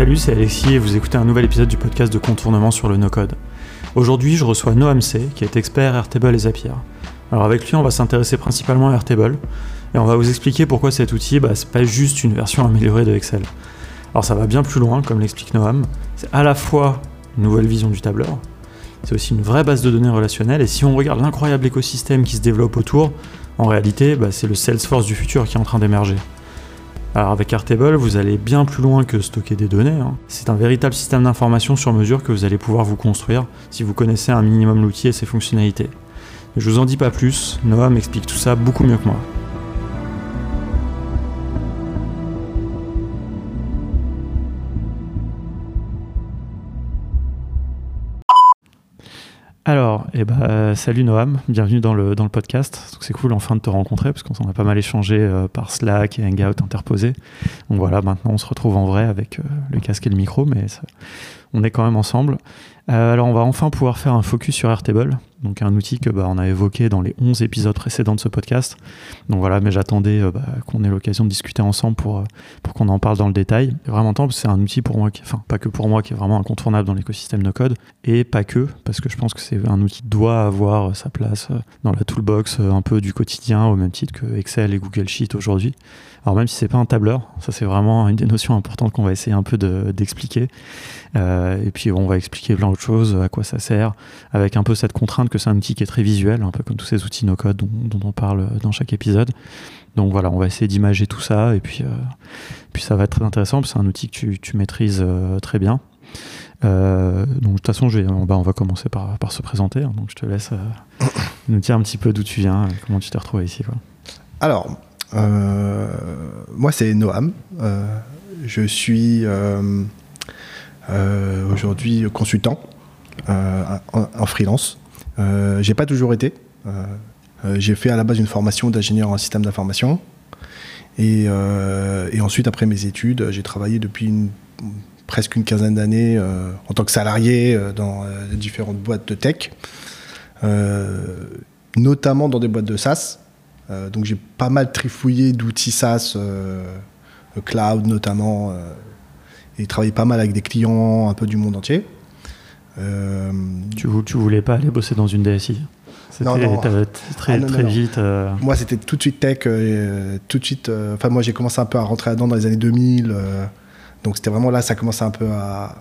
Salut, c'est Alexis et vous écoutez un nouvel épisode du podcast de contournement sur le no-code. Aujourd'hui, je reçois Noam C, qui est expert Airtable et Zapier. Alors avec lui, on va s'intéresser principalement à Airtable et on va vous expliquer pourquoi cet outil, bah, c'est pas juste une version améliorée de Excel. Alors ça va bien plus loin, comme l'explique Noam. C'est à la fois une nouvelle vision du tableur, c'est aussi une vraie base de données relationnelle et si on regarde l'incroyable écosystème qui se développe autour, en réalité, bah, c'est le Salesforce du futur qui est en train d'émerger. Alors avec Airtable, vous allez bien plus loin que stocker des données. hein. C'est un véritable système d'information sur mesure que vous allez pouvoir vous construire si vous connaissez un minimum l'outil et ses fonctionnalités. Je vous en dis pas plus, Noah m'explique tout ça beaucoup mieux que moi. Alors, eh ben, salut Noam, bienvenue dans le, podcast. C'est cool enfin de te rencontrer parce qu'on s'en a pas mal échangé euh, par Slack et Hangout interposé. Donc voilà, maintenant on se retrouve en vrai avec euh, le casque et le micro, mais ça- on est quand même ensemble. Euh, alors on va enfin pouvoir faire un focus sur Airtable, donc un outil que bah, on a évoqué dans les 11 épisodes précédents de ce podcast. Donc voilà, mais j'attendais euh, bah, qu'on ait l'occasion de discuter ensemble pour, euh, qu'on en parle dans le détail. Vraiment temps, c'est un outil pour moi, qui, enfin pas que pour moi, qui est vraiment incontournable dans l'écosystème no code, et pas que, parce que je pense que c'est un outil qui doit avoir sa place dans la toolbox un peu du quotidien, au même titre que Excel et Google Sheet aujourd'hui. Alors même si c'est pas un tableur, ça c'est vraiment une des notions importantes qu'on va essayer un peu de- d'expliquer. Euh, et puis on va expliquer plein d'autres choses, à quoi ça sert, avec un peu cette contrainte que c'est un outil qui est très visuel, un peu comme tous ces outils no code dont, on parle dans chaque épisode. Donc voilà, on va essayer d'imager tout ça et puis, euh, ça va être très intéressant c'est un outil que tu, maîtrises euh, très bien. Donc de toute façon, vais, on, va, commencer par, se présenter. hein. donc je te laisse nous dire un petit peu d'où tu viens comment tu t'es retrouvé ici. Alors, euh, moi c'est Noam. Euh, je suis euh, aujourd'hui consultant en, en freelance. J'ai pas toujours été. J'ai fait à la base une formation d'ingénieur en système d'information. Et, ensuite, après mes études, j'ai travaillé depuis presque une quinzaine d'années en tant que salarié dans différentes boîtes de tech, notamment dans des boîtes de SaaS. Euh, donc j'ai pas mal trifouillé d'outils SaaS, euh, euh, cloud notamment, et travaillé pas mal avec des clients un peu du monde entier. Tu, vou- tu voulais pas aller bosser dans une DSI Non, non. très, Ah, non, très non. vite. euh, moi c'était tout de suite tech, euh, tout de suite. euh, Enfin moi j'ai commencé un peu à rentrer là-dedans dans les années 2000, euh, donc c'était vraiment là ça commençait un peu à.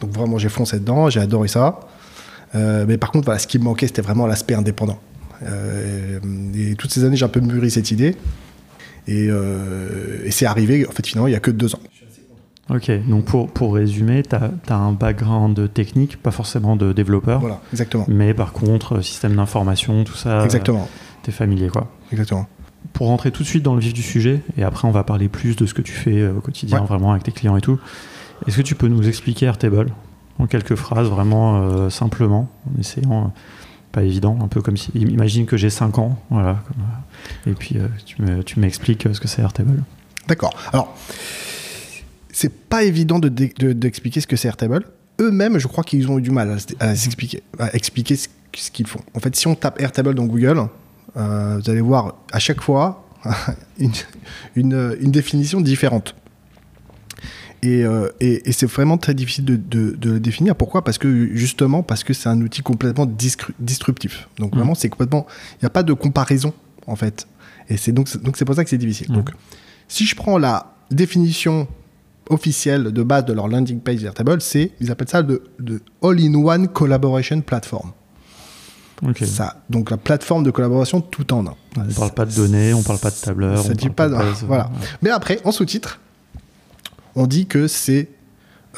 Donc vraiment j'ai foncé dedans, j'ai adoré ça. Mais par contre voilà, ce qui me manquait c'était vraiment l'aspect indépendant. Euh, et toutes ces années j'ai un peu mûri cette idée. Et, euh, et c'est arrivé, en fait, finalement, il y a que deux ans. Ok, donc pour, pour résumer, tu as, un background technique, pas forcément de développeur, Voilà, exactement. mais par contre, euh, système d'information, tout ça, Exactement, tu es familier. quoi. exactement. Pour rentrer tout de suite dans le vif du sujet, et après on va parler plus de ce que tu fais euh, au quotidien, Ouais. vraiment avec tes clients et tout, est-ce que tu peux nous expliquer Airtable en quelques phrases, vraiment euh, simplement, en essayant, euh, pas évident, un peu comme si, imagine que j'ai 5 ans, voilà, et puis euh, tu me- tu m'expliques euh, ce que c'est Airtable. D'accord. Alors, c'est pas évident de dé- de- d'expliquer ce que c'est Airtable. Eux-mêmes, je crois qu'ils ont eu du mal à, s- à expliquer ce, qu'ils font. En fait, si on tape Airtable dans Google, euh, vous allez voir à chaque fois une- une définition différente. Et, euh, et- et c'est vraiment très difficile de, de- de le définir. Pourquoi? Parce que justement, parce que c'est un outil complètement disruptif. Donc Mm. vraiment, c'est complètement. Il n'y a pas de comparaison en fait. Et c'est donc donc c'est pour ça que c'est difficile. Mm. Donc, si je prends la définition officielle de base de leur landing page Airtable, c'est ils appellent ça de, de all-in-one collaboration platform. Ça, donc la plateforme de collaboration tout en un. On parle pas de données, on parle pas de tableur. Ça on dit parle pas de- voilà. Mais après, en sous-titre, on dit que c'est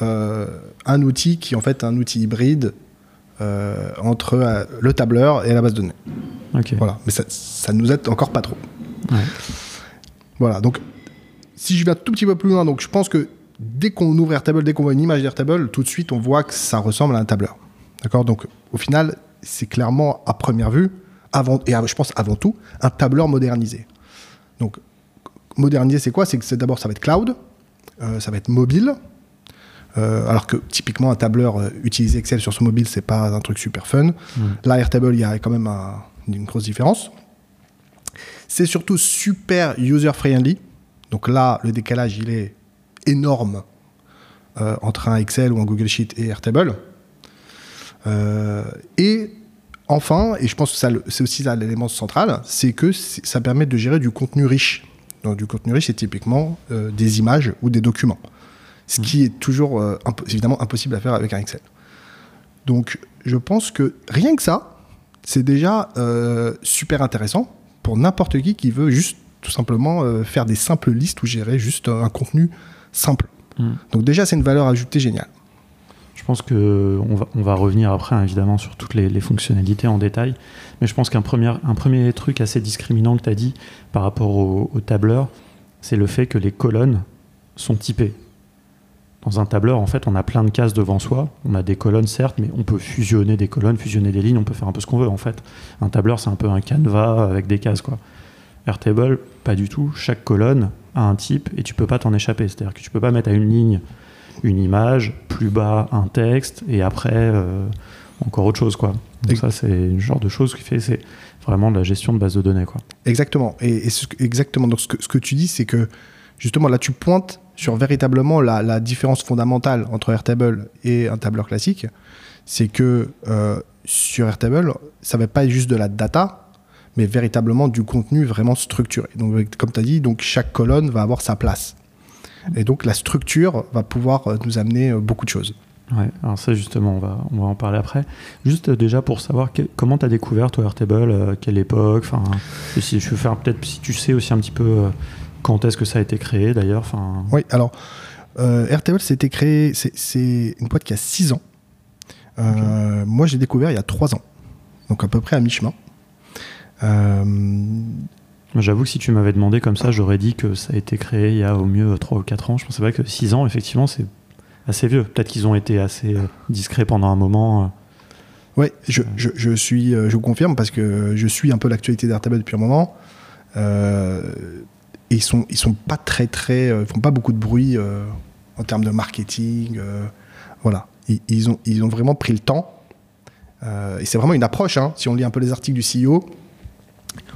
euh, un outil qui est en fait un outil hybride euh, entre euh, le tableur et la base de données. Voilà. Mais ça, ça nous aide encore pas trop. Ouais. Voilà. Donc, si je vais un tout petit peu plus loin, donc je pense que dès qu'on ouvre Airtable, dès qu'on voit une image d'Airtable, tout de suite, on voit que ça ressemble à un tableur. D'accord? Donc, au final, c'est clairement, à première vue, avant, et je pense avant tout, un tableur modernisé. Donc, modernisé, c'est quoi? C'est que d'abord, ça va être cloud, ça va être mobile. euh, alors que typiquement un tableur euh, utiliser Excel sur son mobile c'est pas un truc super fun. Là Airtable il y a quand même un- une grosse différence. C'est surtout super user friendly. Donc là le décalage il est énorme euh, entre un Excel ou un Google Sheet et Airtable. Euh, et enfin, et je pense que c'est aussi l'élément central, c'est que ça permet de gérer du contenu riche. Donc, du contenu riche, c'est typiquement euh, des images ou des documents. Ce qui est toujours euh, évidemment impossible à faire avec un Excel. Donc, je pense que rien que ça, c'est déjà euh, super intéressant pour n'importe qui qui veut juste tout simplement faire des simples listes ou gérer juste un contenu simple. Mm. Donc déjà, c'est une valeur ajoutée géniale. Je pense que on va, revenir après hein, évidemment sur toutes les, fonctionnalités en détail, mais je pense qu'un premier, truc assez discriminant que tu as dit par rapport au, au tableur, c'est le fait que les colonnes sont typées. Dans un tableur, en fait, on a plein de cases devant soi. On a des colonnes, certes, mais on peut fusionner des colonnes, fusionner des lignes, on peut faire un peu ce qu'on veut, en fait. Un tableur, c'est un peu un canevas avec des cases, quoi. Airtable, pas du tout. Chaque colonne a un type et tu peux pas t'en échapper. C'est-à-dire que tu peux pas mettre à une ligne une image, plus bas un texte et après euh, encore autre chose, quoi. Donc ça, c'est le genre de choses qui fait, c'est vraiment de la gestion de base de données, quoi. Exactement. Et, et ce exactement. Donc ce que, ce que tu dis, c'est que justement là, tu pointes sur véritablement la, la différence fondamentale entre Airtable et un tableur classique. C'est que euh, sur Airtable, ça va pas être juste de la data, mais véritablement du contenu vraiment structuré. Donc, comme tu as dit, donc chaque colonne va avoir sa place. Et donc la structure va pouvoir euh, nous amener euh, beaucoup de choses. Ouais, alors ça justement, on va, on va en parler après. Juste euh, déjà pour savoir que- comment tu as découvert toi Airtable, euh, quelle époque, enfin, si je veux faire peut-être si tu sais aussi un petit peu euh, quand est-ce que ça a été créé d'ailleurs, enfin. Oui, alors, euh, Airtable, c'était créé, c'est- une boîte qui a 6 ans. Euh, Moi, j'ai découvert il y a 3 ans, donc à peu près à mi-chemin. Euh, J'avoue que si tu m'avais demandé comme ça, j'aurais dit que ça a été créé il y a au mieux 3 ou 4 ans. Je pensais pas que 6 ans, effectivement, c'est assez vieux. Peut-être qu'ils ont été assez euh, discrets pendant un moment. euh. ouais, je, je, je suis, euh, je vous confirme parce que je suis un peu l'actualité d'Airtable depuis un moment. Euh, et ils sont, ils sont pas très très, euh, ils font pas beaucoup de bruit euh, en termes de marketing. euh, voilà, ils, ils ont, ils ont vraiment pris le temps. Euh, et c'est vraiment une approche. hein. Si on lit un peu les articles du CEO,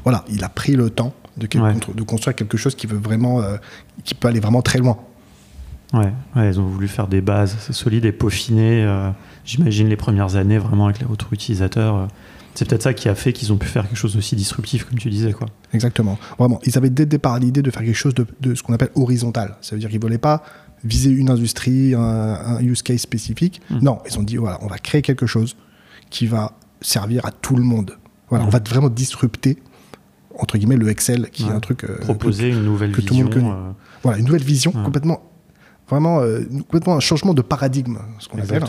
voilà, il a pris le temps de, quel- Ouais. de construire quelque chose qui veut vraiment, euh, qui peut aller vraiment très loin. Ouais, ouais, ils ont voulu faire des bases solides et peaufiner, euh, j'imagine, les premières années vraiment avec les retours utilisateurs. euh. C'est peut-être ça qui a fait qu'ils ont pu faire quelque chose d'aussi disruptif, comme tu disais. Quoi. Exactement. Vraiment, ils avaient dès le départ l'idée de faire quelque chose de, de ce qu'on appelle horizontal. Ça veut dire qu'ils ne voulaient pas viser une industrie, un, un use case spécifique. Mm. Non, ils ont dit voilà, on va créer quelque chose qui va servir à tout le monde. Voilà, on va vraiment disrupter entre guillemets le Excel, qui Ouais. est un truc euh, Proposer une nouvelle que tout vision. le monde connaît. euh, voilà, une nouvelle vision Ouais. complètement, vraiment, euh, complètement un changement de paradigme, ce qu'on appelle.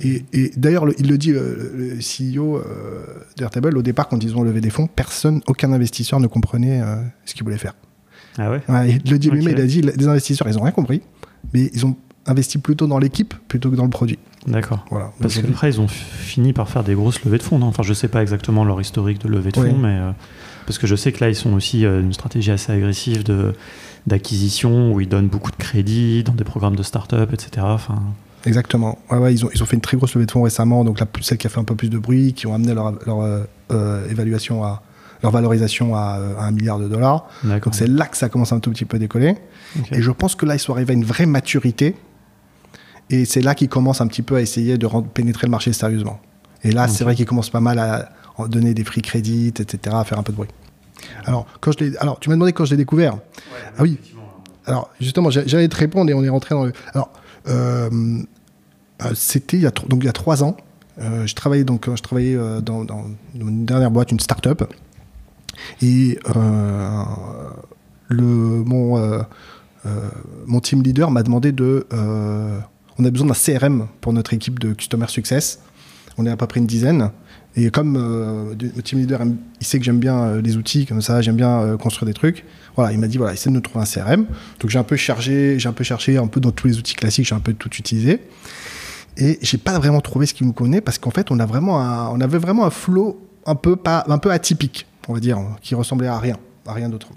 Et, et d'ailleurs, le- il le dit, le, le CEO euh, d'Airtable, au départ, quand ils ont levé des fonds, personne, aucun investisseur ne comprenait ce qu'ils voulaient faire. Ah ouais? Ouais, il le dit lui-même, il a dit, les investisseurs, ils ont rien compris, mais ils ont investi plutôt dans l'équipe plutôt que dans le produit. D'accord. Voilà. Parce qu'après, ils ont fini par faire des grosses levées de fonds. non? Enfin, je sais pas exactement leur historique de levée de fonds, mais parce que je sais que là, ils sont aussi euh, une stratégie assez agressive de d'acquisition où ils donnent beaucoup de crédits dans des programmes de start-up, etc. Enfin, Exactement. Ouais, ouais, ils, ont, ils ont fait une très grosse levée de fonds récemment, donc la, celle qui a fait un peu plus de bruit, qui ont amené leur, leur, euh, euh, évaluation à leur valorisation à, euh, à un milliard de dollars. Donc c'est là que ça commence un tout petit peu à décoller. Et je pense que là, ils sont arrivés à une vraie maturité. Et c'est là qu'ils commencent un petit peu à essayer de pénétrer le marché sérieusement. Et là, c'est vrai qu'ils commencent pas mal à donner des free credits, etc., à faire un peu de bruit. Alors, quand je l'ai- alors tu m'as demandé quand je l'ai découvert. ah oui. Alors, justement, j'a- j'allais te répondre et on est rentré dans le. Alors, euh, euh, c'était il, y a donc, il y a trois ans. Euh, je travaillais, donc, je travaillais dans, dans une dernière boîte, une start-up. Et euh, le, mon, mon team leader m'a demandé de. on a besoin d'un CRM pour notre équipe de Customer Success. On est à peu près une dizaine. Et comme euh, le team leader, il sait que j'aime bien euh, les outils comme ça, j'aime bien euh, construire des trucs. Voilà, il m'a dit voilà, essaie de nous trouver un CRM. Donc j'ai un peu cherché, j'ai un peu cherché un peu dans tous les outils classiques, j'ai un peu tout utilisé. Et j'ai pas vraiment trouvé ce qui me convenait parce qu'en fait, on a vraiment on avait vraiment un flow un peu pas, un peu atypique, on va dire, qui ressemblait à rien, à rien d'autre.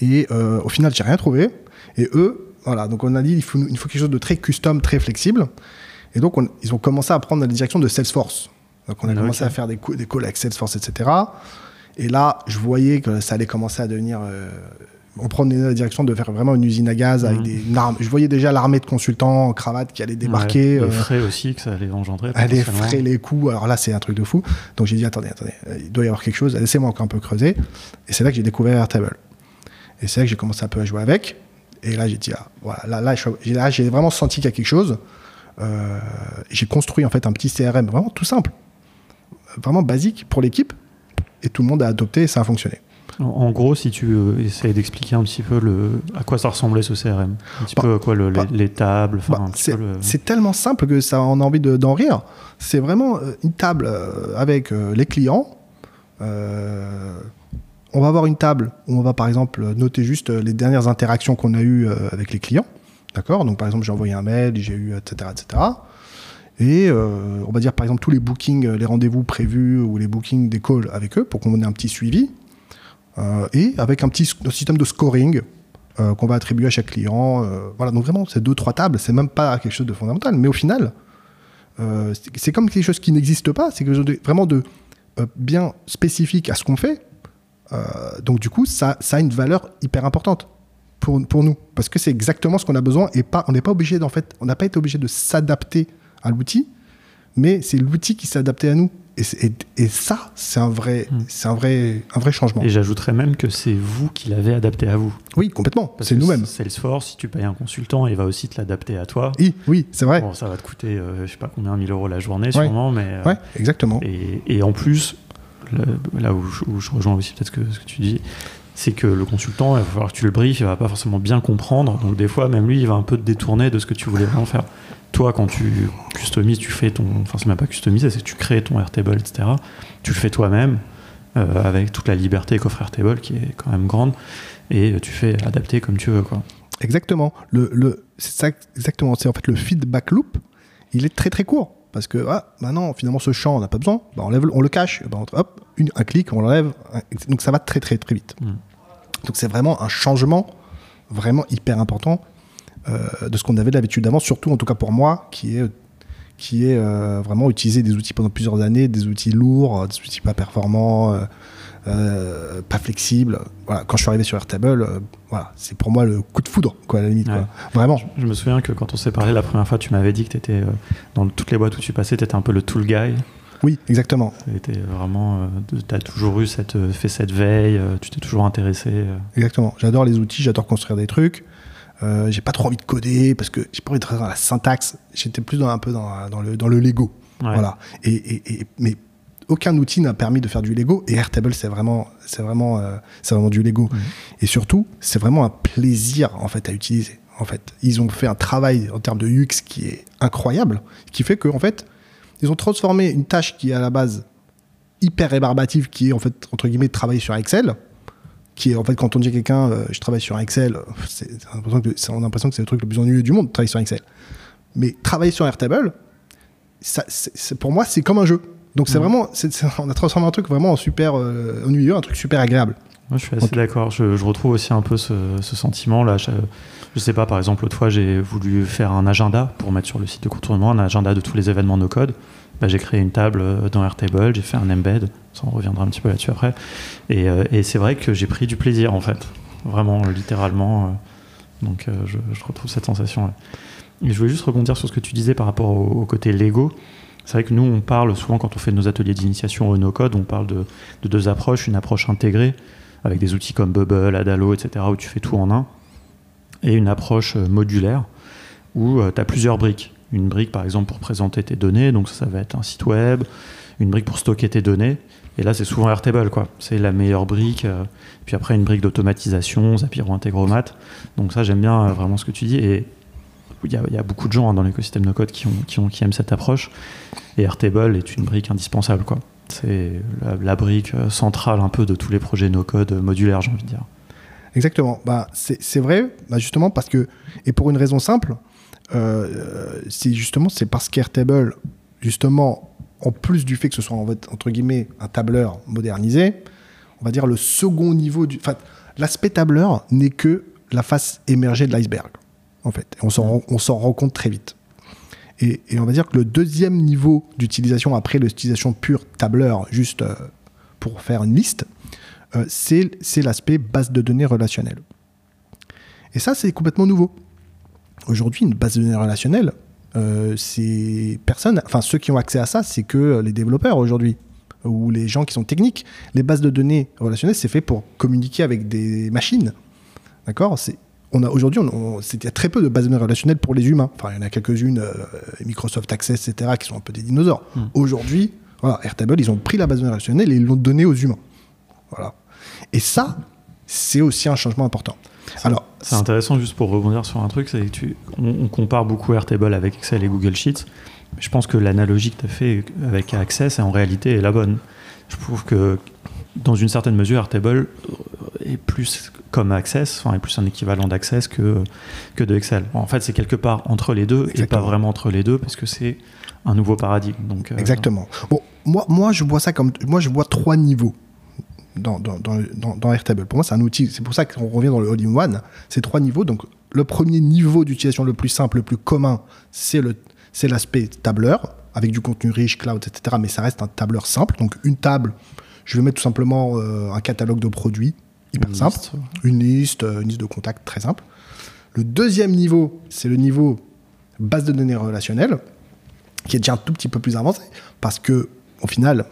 Et au final, j'ai rien trouvé. Et eux, voilà, donc on a dit il faut, il faut quelque chose de très custom, très flexible. Et donc on- ils ont commencé à prendre la direction de Salesforce. Donc on a Ah, commencé à faire des, des calls avec Salesforce, etc. Et là, je voyais que ça allait commencer à devenir euh, on prenait la direction de faire vraiment une usine à gaz avec Mhm. des une arme. Je voyais déjà l'armée de consultants en cravate qui allait débarquer. Ouais, euh, les frais aussi que ça allait engendrer. potentiellement. frais, les coûts. Alors là, c'est un truc de fou. Donc j'ai dit, attendez, attendez, euh, il doit y avoir quelque chose. Laissez-moi encore un peu creuser. Et c'est là que j'ai découvert Airtable. Et c'est là que j'ai commencé un peu à jouer avec. Et là, j'ai dit, ah, voilà, là, là, j'ai- là, j'ai vraiment senti qu'il y a quelque chose. Euh, j'ai construit en fait un petit CRM vraiment tout simple, vraiment basique pour l'équipe. Et tout le monde a adopté et ça a fonctionné. En, gros, si tu euh, essayes d'expliquer un petit peu le, à quoi ça ressemblait ce CRM, un petit Bah, peu quoi, le- les, bah, les tables, Bah, un petit c'est peu le- c'est tellement simple que ça en a envie de- d'en rire. C'est vraiment euh, une table euh, avec euh, les clients. Euh, on va avoir une table où on va par exemple noter juste les dernières interactions qu'on a eues avec les clients. D'accord? Donc par exemple, j'ai envoyé un mail, j'ai eu, etc. etc. Et euh, on va dire par exemple tous les bookings, euh, les rendez-vous prévus ou les bookings des calls avec eux pour qu'on ait un petit suivi. Euh, et avec un petit système de scoring qu'on va attribuer à chaque client. voilà, donc vraiment, c'est deux, trois tables, c'est même pas quelque chose de fondamental. Mais au final, c'est- comme quelque chose qui n'existe pas, c'est quelque chose vraiment de bien spécifique à ce qu'on fait. Donc du coup, ça, ça a une valeur hyper importante pour, pour nous, parce que c'est exactement ce qu'on a besoin et pas, on n'est pas obligé d'en fait, on n'a pas été obligé de s'adapter à l'outil, mais c'est l'outil qui s'est adapté à nous. Et, c'est- et- et ça, c'est un vrai, Mm. c'est un vrai, un vrai changement. Et j'ajouterais même que c'est vous qui l'avez adapté à vous. Oui, complètement. C'est nous-mêmes. Salesforce, si tu payes un consultant, il va aussi te l'adapter à toi. Oui, oui, c'est vrai. Bon, ça va te coûter, euh, je sais pas combien, 1000 euros la journée sûrement, mais. euh, Ouais, exactement. Et, et en plus, là où je, où je rejoins aussi peut-être que ce que tu dis, c'est que le consultant, il va falloir que tu le briefes, il va pas forcément bien comprendre. Donc des fois, même lui, il va un peu te détourner de ce que tu voulais vraiment faire. Toi, quand tu customises, tu fais ton. Enfin, c'est même pas customiser, c'est que tu crées ton Airtable, etc. Tu le fais toi-même, euh, avec toute la liberté qu'offre Airtable, qui est quand même grande, et tu fais adapter comme tu veux, quoi. Exactement. Le, le, c'est ça, exactement. C'est en fait le feedback loop. Il est très très court. Parce que, ah, maintenant, finalement, ce champ, on n'a pas besoin. Bah, on, lève, on le cache. Bah, on- hop, une, un clic, on l'enlève. Donc ça va très très très vite. Mm. Donc c'est vraiment un changement vraiment hyper important euh, de ce qu'on avait d'habitude avant, surtout en tout cas pour moi, qui est, qui est euh, vraiment utiliser des outils pendant plusieurs années, des outils lourds, des outils pas performants, euh, euh, pas flexibles. Voilà, quand je suis arrivé sur Airtable, euh, voilà, c'est pour moi le coup de foudre, quoi, à la limite. Ouais. quoi. Vraiment. Je me souviens que quand on s'est parlé la première fois, tu m'avais dit que tu étais, dans toutes les boîtes où tu passais, tu étais un peu le tool guy. Oui, exactement. Tu vraiment, as toujours eu cette, euh, fait cette veille, euh, tu t'es toujours intéressé. euh. Exactement. J'adore les outils, j'adore construire des trucs. Euh, j'ai pas trop envie de coder parce que j'ai pas envie de dans la syntaxe. J'étais plus dans, un peu dans, dans le, dans le Lego. Ouais. Voilà. Et, et- et- mais aucun outil n'a permis de faire du Lego. Et Airtable, c'est vraiment, c'est vraiment, euh, c'est vraiment du Lego. Et surtout, c'est vraiment un plaisir en fait à utiliser. En fait, ils ont fait un travail en termes de UX qui est incroyable, qui fait que en fait, ils ont transformé une tâche qui est à la base hyper rébarbative, qui est en fait entre guillemets de travailler sur Excel, qui est en fait quand on dit à quelqu'un euh, je travaille sur Excel, euh, c'est, que- on a l'impression que c'est le truc le plus ennuyeux du monde de travailler sur Excel. Mais travailler sur Airtable, ça, c'est, c'est- pour moi c'est comme un jeu. Donc c'est Mhm. vraiment, c'est- on a transformé un truc vraiment en super euh, ennuyeux, un truc super agréable. Moi, je suis assez d'accord. Je, je retrouve aussi un peu ce, ce sentiment-là. Je, je sais pas, par exemple, l'autre fois, j'ai voulu faire un agenda pour mettre sur le site de contournement, un agenda de tous les événements no code. Bah, j'ai créé une table euh, dans Airtable, j'ai fait un embed, ça on reviendra un petit peu là-dessus après. Et, euh, c'est vrai que j'ai pris du plaisir en fait, vraiment littéralement. euh, donc je, retrouve cette sensation. Et je voulais juste rebondir sur ce que tu disais par rapport au, côté Lego. C'est vrai que nous, on parle souvent quand on fait nos ateliers d'initiation au no-code, on parle de, de deux approches, une approche intégrée avec des outils comme Bubble, Adalo, etc., où tu fais tout en un, et une approche modulaire où tu as plusieurs briques. Une brique, par exemple, pour présenter tes données, donc ça, ça va être un site web, une brique pour stocker tes données, et là, c'est souvent Airtable, quoi. C'est la meilleure brique. euh, puis après, une brique d'automatisation, Zapier ou Integromat. Donc ça, j'aime bien euh, vraiment ce que tu dis. Et il y a, beaucoup de gens hein, dans l'écosystème no code qui, ont, qui, aiment cette approche. Et Airtable est une brique indispensable, quoi. C'est la, brique euh, centrale un peu de tous les projets no code modulaires, j'ai envie de dire. Exactement. Bah, c'est c'est vrai, bah, justement, parce que, et pour une raison simple, euh, c'est justement, c'est parce qu'Airtable, justement, en plus du fait que ce soit, entre guillemets, un tableur modernisé, on va dire le second niveau du. Enfin, l'aspect tableur n'est que la face émergée de l'iceberg, en fait. On s'en rend- compte très vite. Et, on va dire que le deuxième niveau d'utilisation, après l'utilisation pure tableur, juste euh, pour faire une liste, euh, c'est l'aspect base de données relationnelle. Et ça, c'est complètement nouveau. Aujourd'hui, une base de données relationnelle, euh, personne, enfin ceux qui ont accès à ça, c'est que les développeurs aujourd'hui ou les gens qui sont techniques. Les bases de données relationnelles, c'est fait pour communiquer avec des machines. D'accord? C'est on a aujourd'hui, il y a très peu de bases de données relationnelles pour les humains. Enfin, il y en a quelques-unes, euh, Microsoft Access, etc., qui sont un peu des dinosaures. Hmm. Aujourd'hui, voilà, Airtable, ils ont pris la base de données relationnelle et ils l'ont donnée aux humains. Voilà. Et ça, c'est aussi un changement important. Alors, c'est intéressant juste pour rebondir sur un truc, c'est que tu, on, compare beaucoup Airtable avec Excel et Google Sheets. Je pense que l'analogie que tu as fait avec Access, en réalité, est la bonne. Je trouve que dans une certaine mesure, Airtable est plus comme Access, enfin est plus un équivalent d'Access que, que de Excel. En fait, c'est quelque part entre les deux et pas vraiment entre les deux parce que c'est un nouveau paradigme. Donc, euh, Exactement. Bon, moi, moi, je vois ça comme. Moi, je vois trois niveaux dans, dans, dans, dans Airtable. Pour moi, c'est un outil. C'est pour ça qu'on revient dans le All-in-One. C'est trois niveaux. Donc, le premier niveau d'utilisation le plus simple, le plus commun, c'est le c'est l'aspect tableur avec du contenu riche, cloud, etc. Mais ça reste un tableur simple. Donc, une table, je vais mettre tout simplement euh, un catalogue de produits hyper simple, une liste, euh, une liste de contacts très simple. Le deuxième niveau, c'est le niveau base de données relationnelle, qui est déjà un tout petit peu plus avancé, parce que au final,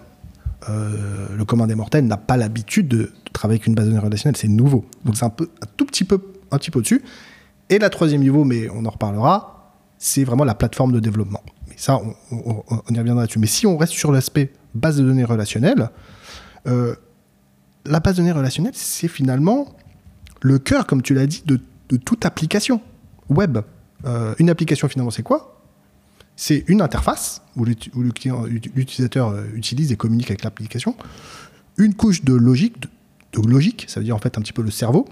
euh, le commun des mortels n'a pas l'habitude de, travailler avec une base de données relationnelle, c'est nouveau. Donc c'est un peu, un tout petit peu, un petit peu au-dessus. Et la troisième niveau, mais on en reparlera, c'est vraiment la plateforme de développement. Mais ça, on, y reviendra dessus. Mais si on reste sur l'aspect base de données relationnelle, euh, la base de données relationnelle, c'est finalement le cœur, comme tu l'as dit, de, toute application web. Euh, une application, finalement, c'est quoi? C'est une interface où l'utilisateur euh, utilise et communique avec l'application. Une couche de logique, de, logique, ça veut dire en fait un petit peu le cerveau.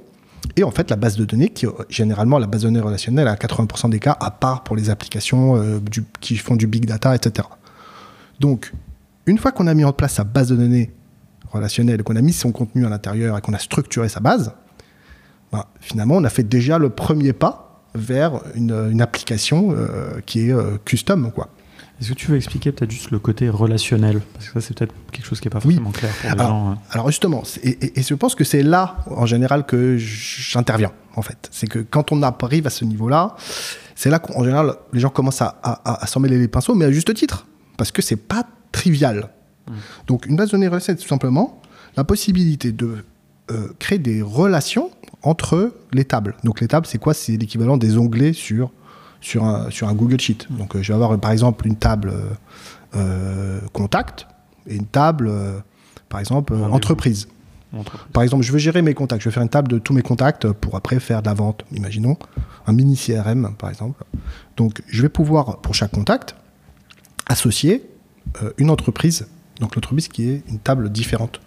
Et en fait, la base de données, qui généralement la base de données relationnelle, à 80% des cas, à part pour les applications euh, qui font du big data, etc. Donc, une fois qu'on a mis en place sa base de données relationnel, qu'on a mis son contenu à l'intérieur et qu'on a structuré sa base, bah, finalement, on a fait déjà le premier pas vers une, application euh, qui est euh, custom. Quoi. Est-ce que tu veux expliquer peut-être juste le côté relationnel? Parce que ça, c'est peut-être quelque chose qui n'est pas forcément clair pour les alors, gens. Hein. Alors justement, et, je pense que c'est là, en général, que j'interviens, en fait. C'est que quand on arrive à ce niveau-là, c'est là qu'en général, les gens commencent à, à s'en mêler les pinceaux, mais à juste titre. Parce que c'est pas trivial. Donc une base de données relationnelle, tout simplement la possibilité de euh, créer des relations entre les tables. Donc les tables, c'est quoi? C'est l'équivalent des onglets sur, sur, un, sur un Google Sheet. Donc euh, je vais avoir par exemple une table euh, contact et une table, par exemple, entreprise. Par exemple, je veux gérer mes contacts. Je vais faire une table de tous mes contacts pour après faire de la vente. Imaginons un mini CRM, par exemple. Donc, je vais pouvoir, pour chaque contact, associer une entreprise donc l'entreprise qui est une table différente.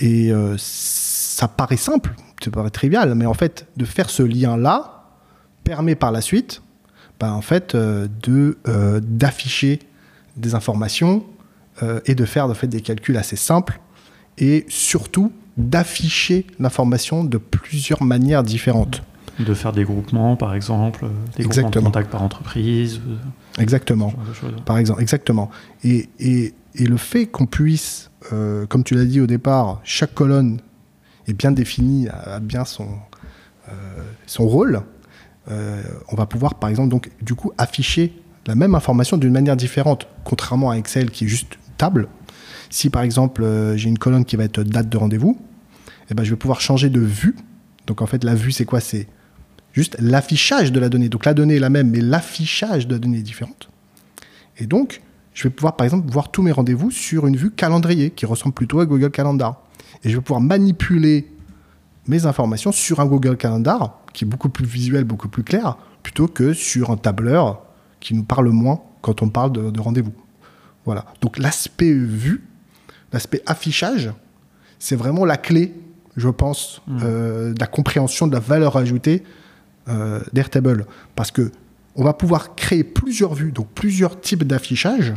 Et euh, ça paraît simple, ça paraît trivial, mais en fait, de faire ce lien-là permet par la suite, bah, en fait, euh, de euh, d'afficher des informations et de faire de fait des calculs assez simples et surtout d'afficher l'information de plusieurs manières différentes. De faire des groupements, par exemple, des groupements de contacts par entreprise. Exactement. Par exemple, exactement. Et, et et le fait qu'on puisse, euh, comme tu l'as dit au départ, chaque colonne est bien définie, a, bien son, euh, son rôle, euh, on va pouvoir par exemple donc du coup afficher la même information d'une manière différente, contrairement à Excel qui est juste une table. Si par exemple j'ai une colonne qui va être date de rendez-vous, eh ben, je vais pouvoir changer de vue. Donc en fait la vue c'est quoi? C'est juste l'affichage de la donnée. Donc la donnée est la même, mais l'affichage de la donnée est différente. Et donc je vais pouvoir par exemple voir tous mes rendez-vous sur une vue calendrier qui ressemble plutôt à Google Calendar. Et je vais pouvoir manipuler mes informations sur un Google Calendar qui est beaucoup plus visuel, beaucoup plus clair, plutôt que sur un tableur qui nous parle moins quand on parle de, rendez-vous. Voilà. Donc l'aspect vue, l'aspect affichage, c'est vraiment la clé, je pense, mmh. euh, de la compréhension de la valeur ajoutée euh, d'Airtable. Parce que on va pouvoir créer plusieurs vues, donc plusieurs types d'affichage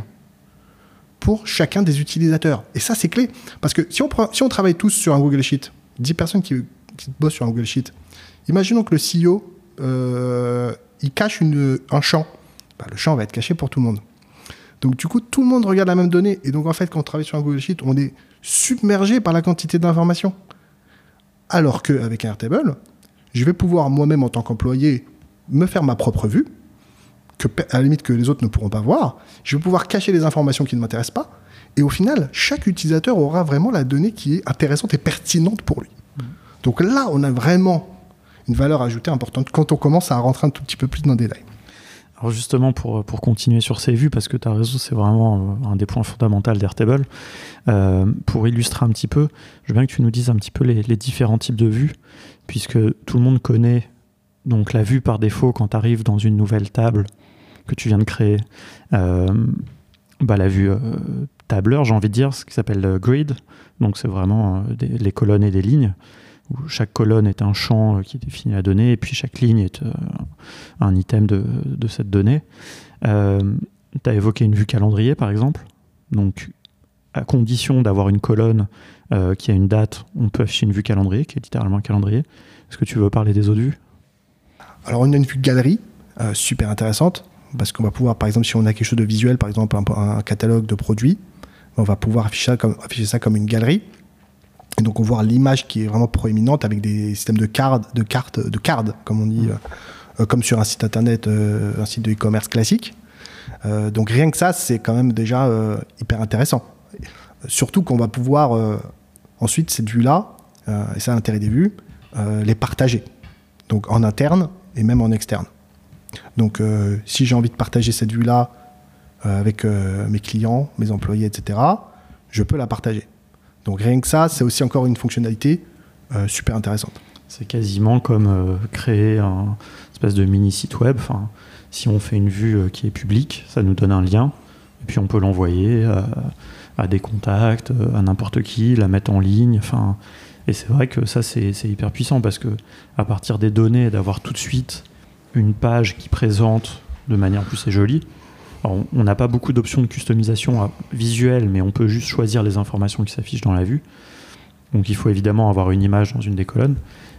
pour chacun des utilisateurs. Et ça, c'est clé. Parce que si on, travaille tous sur un Google Sheet, 10 personnes qui, bossent sur un Google Sheet, imaginons que le CEO, euh, il cache un champ. Bah, le champ va être caché pour tout le monde. Donc du coup, tout le monde regarde la même donnée. Et donc en fait, quand on travaille sur un Google Sheet, on est submergé par la quantité d'informations. Alors qu'avec un Airtable, je vais pouvoir moi-même en tant qu'employé me faire ma propre vue, que, à la limite que les autres ne pourront pas voir. Je vais pouvoir cacher les informations qui ne m'intéressent pas. Et au final, chaque utilisateur aura vraiment la donnée qui est intéressante et pertinente pour lui. Donc là, on a vraiment une valeur ajoutée importante quand on commence à rentrer un tout petit peu plus dans le détail. Alors justement, pour, pour continuer sur ces vues, parce que tu as raison, c'est vraiment euh, un des points fondamentaux d'Airtable, euh, pour illustrer un petit peu, je veux bien que tu nous dises un petit peu les, les différents types de vues, puisque tout le monde connaît donc la vue par défaut quand tu arrives dans une nouvelle table que tu viens de créer. Euh, bah, la vue euh, tableur, j'ai envie de dire, ce qui s'appelle le grid. Donc c'est vraiment euh, les colonnes et des lignes, où chaque colonne est un champ euh, qui définit la donnée, et puis chaque ligne est euh, un item de, cette donnée. tu as évoqué une vue calendrier, par exemple. Donc, à condition d'avoir une colonne euh, qui a une date, on peut afficher une vue calendrier, qui est littéralement un calendrier. Est-ce que tu veux parler des autres vues Alors, on a une vue galerie, euh, super intéressante, parce qu'on va pouvoir, par exemple, si on a quelque chose de visuel, par exemple un, un catalogue de produits, on va pouvoir afficher ça comme, afficher ça comme une galerie. Et donc, on voit l'image qui est vraiment proéminente avec des systèmes de cartes, de cartes, de cartes, comme on dit, euh, euh, comme sur un site internet, euh, un site de e-commerce classique. Euh, donc, rien que ça, c'est quand même déjà hyper intéressant. Surtout qu'on va pouvoir ensuite cette vue-là, et c'est l'intérêt des vues, les partager. Donc en interne et même en externe. Donc euh, si j'ai envie de partager cette vue-là euh, avec euh, mes clients, mes employés, etc., je peux la partager. Donc rien que ça, c'est aussi encore une fonctionnalité super intéressante. C'est quasiment comme créer un espèce de mini site web. Enfin, si on fait une vue qui est publique, ça nous donne un lien, et puis on peut l'envoyer à, des contacts, à n'importe qui, la mettre en ligne. Enfin, et c'est vrai que ça, c'est c'est hyper puissant parce que à partir des données, d'avoir tout de suite une page qui présente de manière plus c'est joli. Alors, on- n'a pas beaucoup d'options de customisation visuelle, mais on peut juste choisir les informations qui s'affichent dans la vue. Donc il faut évidemment avoir une image dans une des colonnes,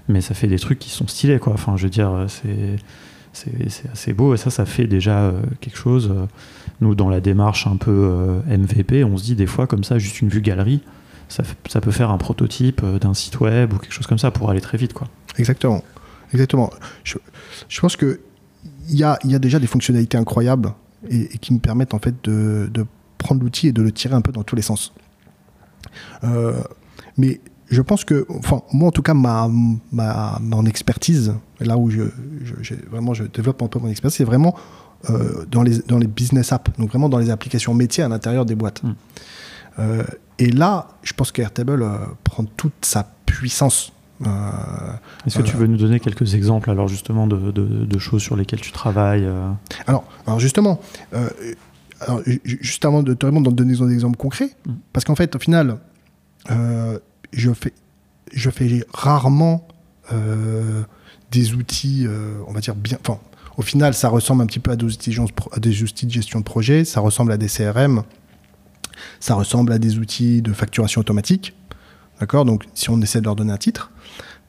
mais ça fait des trucs qui sont stylés, quoi. Enfin, je veux dire, c'est c'est assez beau et ça, ça fait déjà euh, quelque chose. Nous, dans la démarche un peu euh, MVP, on se dit des fois comme ça, juste une vue galerie, ça, ça peut faire un prototype euh, d'un site web ou quelque chose comme ça pour aller très vite, quoi. Exactement. Exactement. Je, je pense que il y a, y a déjà des fonctionnalités incroyables et, et qui me permettent en fait de, de prendre l'outil et de le tirer un peu dans tous les sens. Euh, mais je pense que, enfin, moi en tout cas, ma, ma, mon expertise, là où je, vraiment je développe un peu mon expertise, c'est vraiment euh, dans, les, dans les business apps, donc vraiment dans les applications métiers à l'intérieur des boîtes. Mm. Euh, et là, je pense qu'Airtable prend toute sa puissance. Euh, Est-ce que tu veux nous donner quelques exemples alors justement de, de- de choses sur lesquelles tu travailles euh Alors, alors justement, euh, alors, ju- ju- juste avant de te répondre, de donner des exemples concrets, Mm. parce qu'en fait, au final, euh, je, fais, je fais rarement euh, des outils, euh, on va dire bien. Enfin, au final, ça ressemble un petit peu à des, outils, à des outils de gestion de projet, ça ressemble à des CRM, ça ressemble à des outils de facturation automatique. D'accord? Donc, si on essaie de leur donner un titre.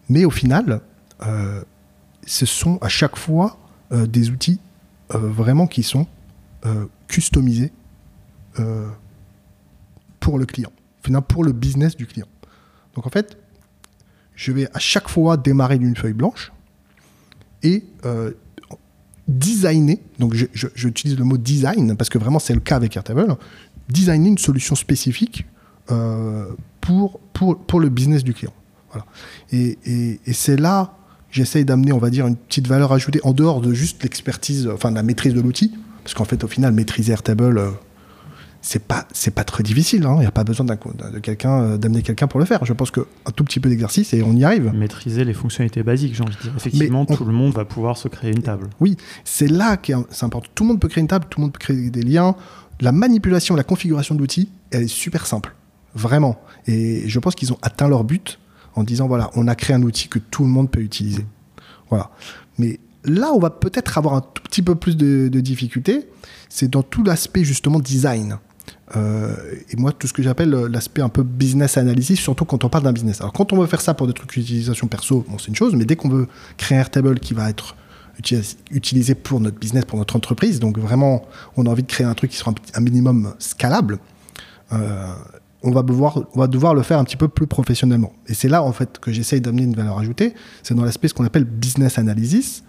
Mais au final, euh, ce sont à chaque fois euh, des outils euh, vraiment qui sont customisés pour le client, pour le business du client. Donc en fait, je vais à chaque fois démarrer d'une feuille blanche et designer, donc j'utilise le mot design parce que vraiment c'est le cas avec Airtable, designer une solution spécifique pour, pour, pour le business du client. Voilà. Et, et- et c'est là j'essaye d'amener, on va dire, une petite valeur ajoutée en dehors de juste l'expertise, enfin de la maîtrise de l'outil. Parce qu'en fait, au final, maîtriser Airtable, euh, c'est pas, c'est pas très difficile. hein. Il n'y a pas besoin d'un- de quelqu'un, euh, d'amener quelqu'un pour le faire. Je pense qu'un tout petit peu d'exercice et on y arrive. Maîtriser les fonctionnalités basiques, j'ai envie de dire. Effectivement, on- tout le monde va pouvoir se créer une table. C'est là que c'est important. Tout le monde peut créer une table, tout le monde peut créer des liens. La manipulation, la configuration de l'outil, elle est super simple. Vraiment. Et je pense qu'ils ont atteint leur but en disant voilà, on a créé un outil que tout le monde peut utiliser. Voilà. Mais là, on va peut-être avoir un tout petit peu plus de, de difficultés. C'est dans tout l'aspect justement design. Euh, et moi, tout ce que j'appelle euh, l'aspect un peu business analysis, surtout quand on parle d'un business. Alors, quand on veut faire ça pour des trucs d'utilisation perso, bon, c'est une chose, mais dès qu'on veut créer un Airtable qui va être uti- utilisé pour notre business, pour notre entreprise, donc vraiment, on a envie de créer un truc qui petit- un minimum scalable, euh, on va, devoir, le faire un petit peu plus professionnellement. Et c'est là, en fait, que j'essaye d'amener une valeur ajoutée. C'est dans l'aspect ce qu'on appelle business analysis.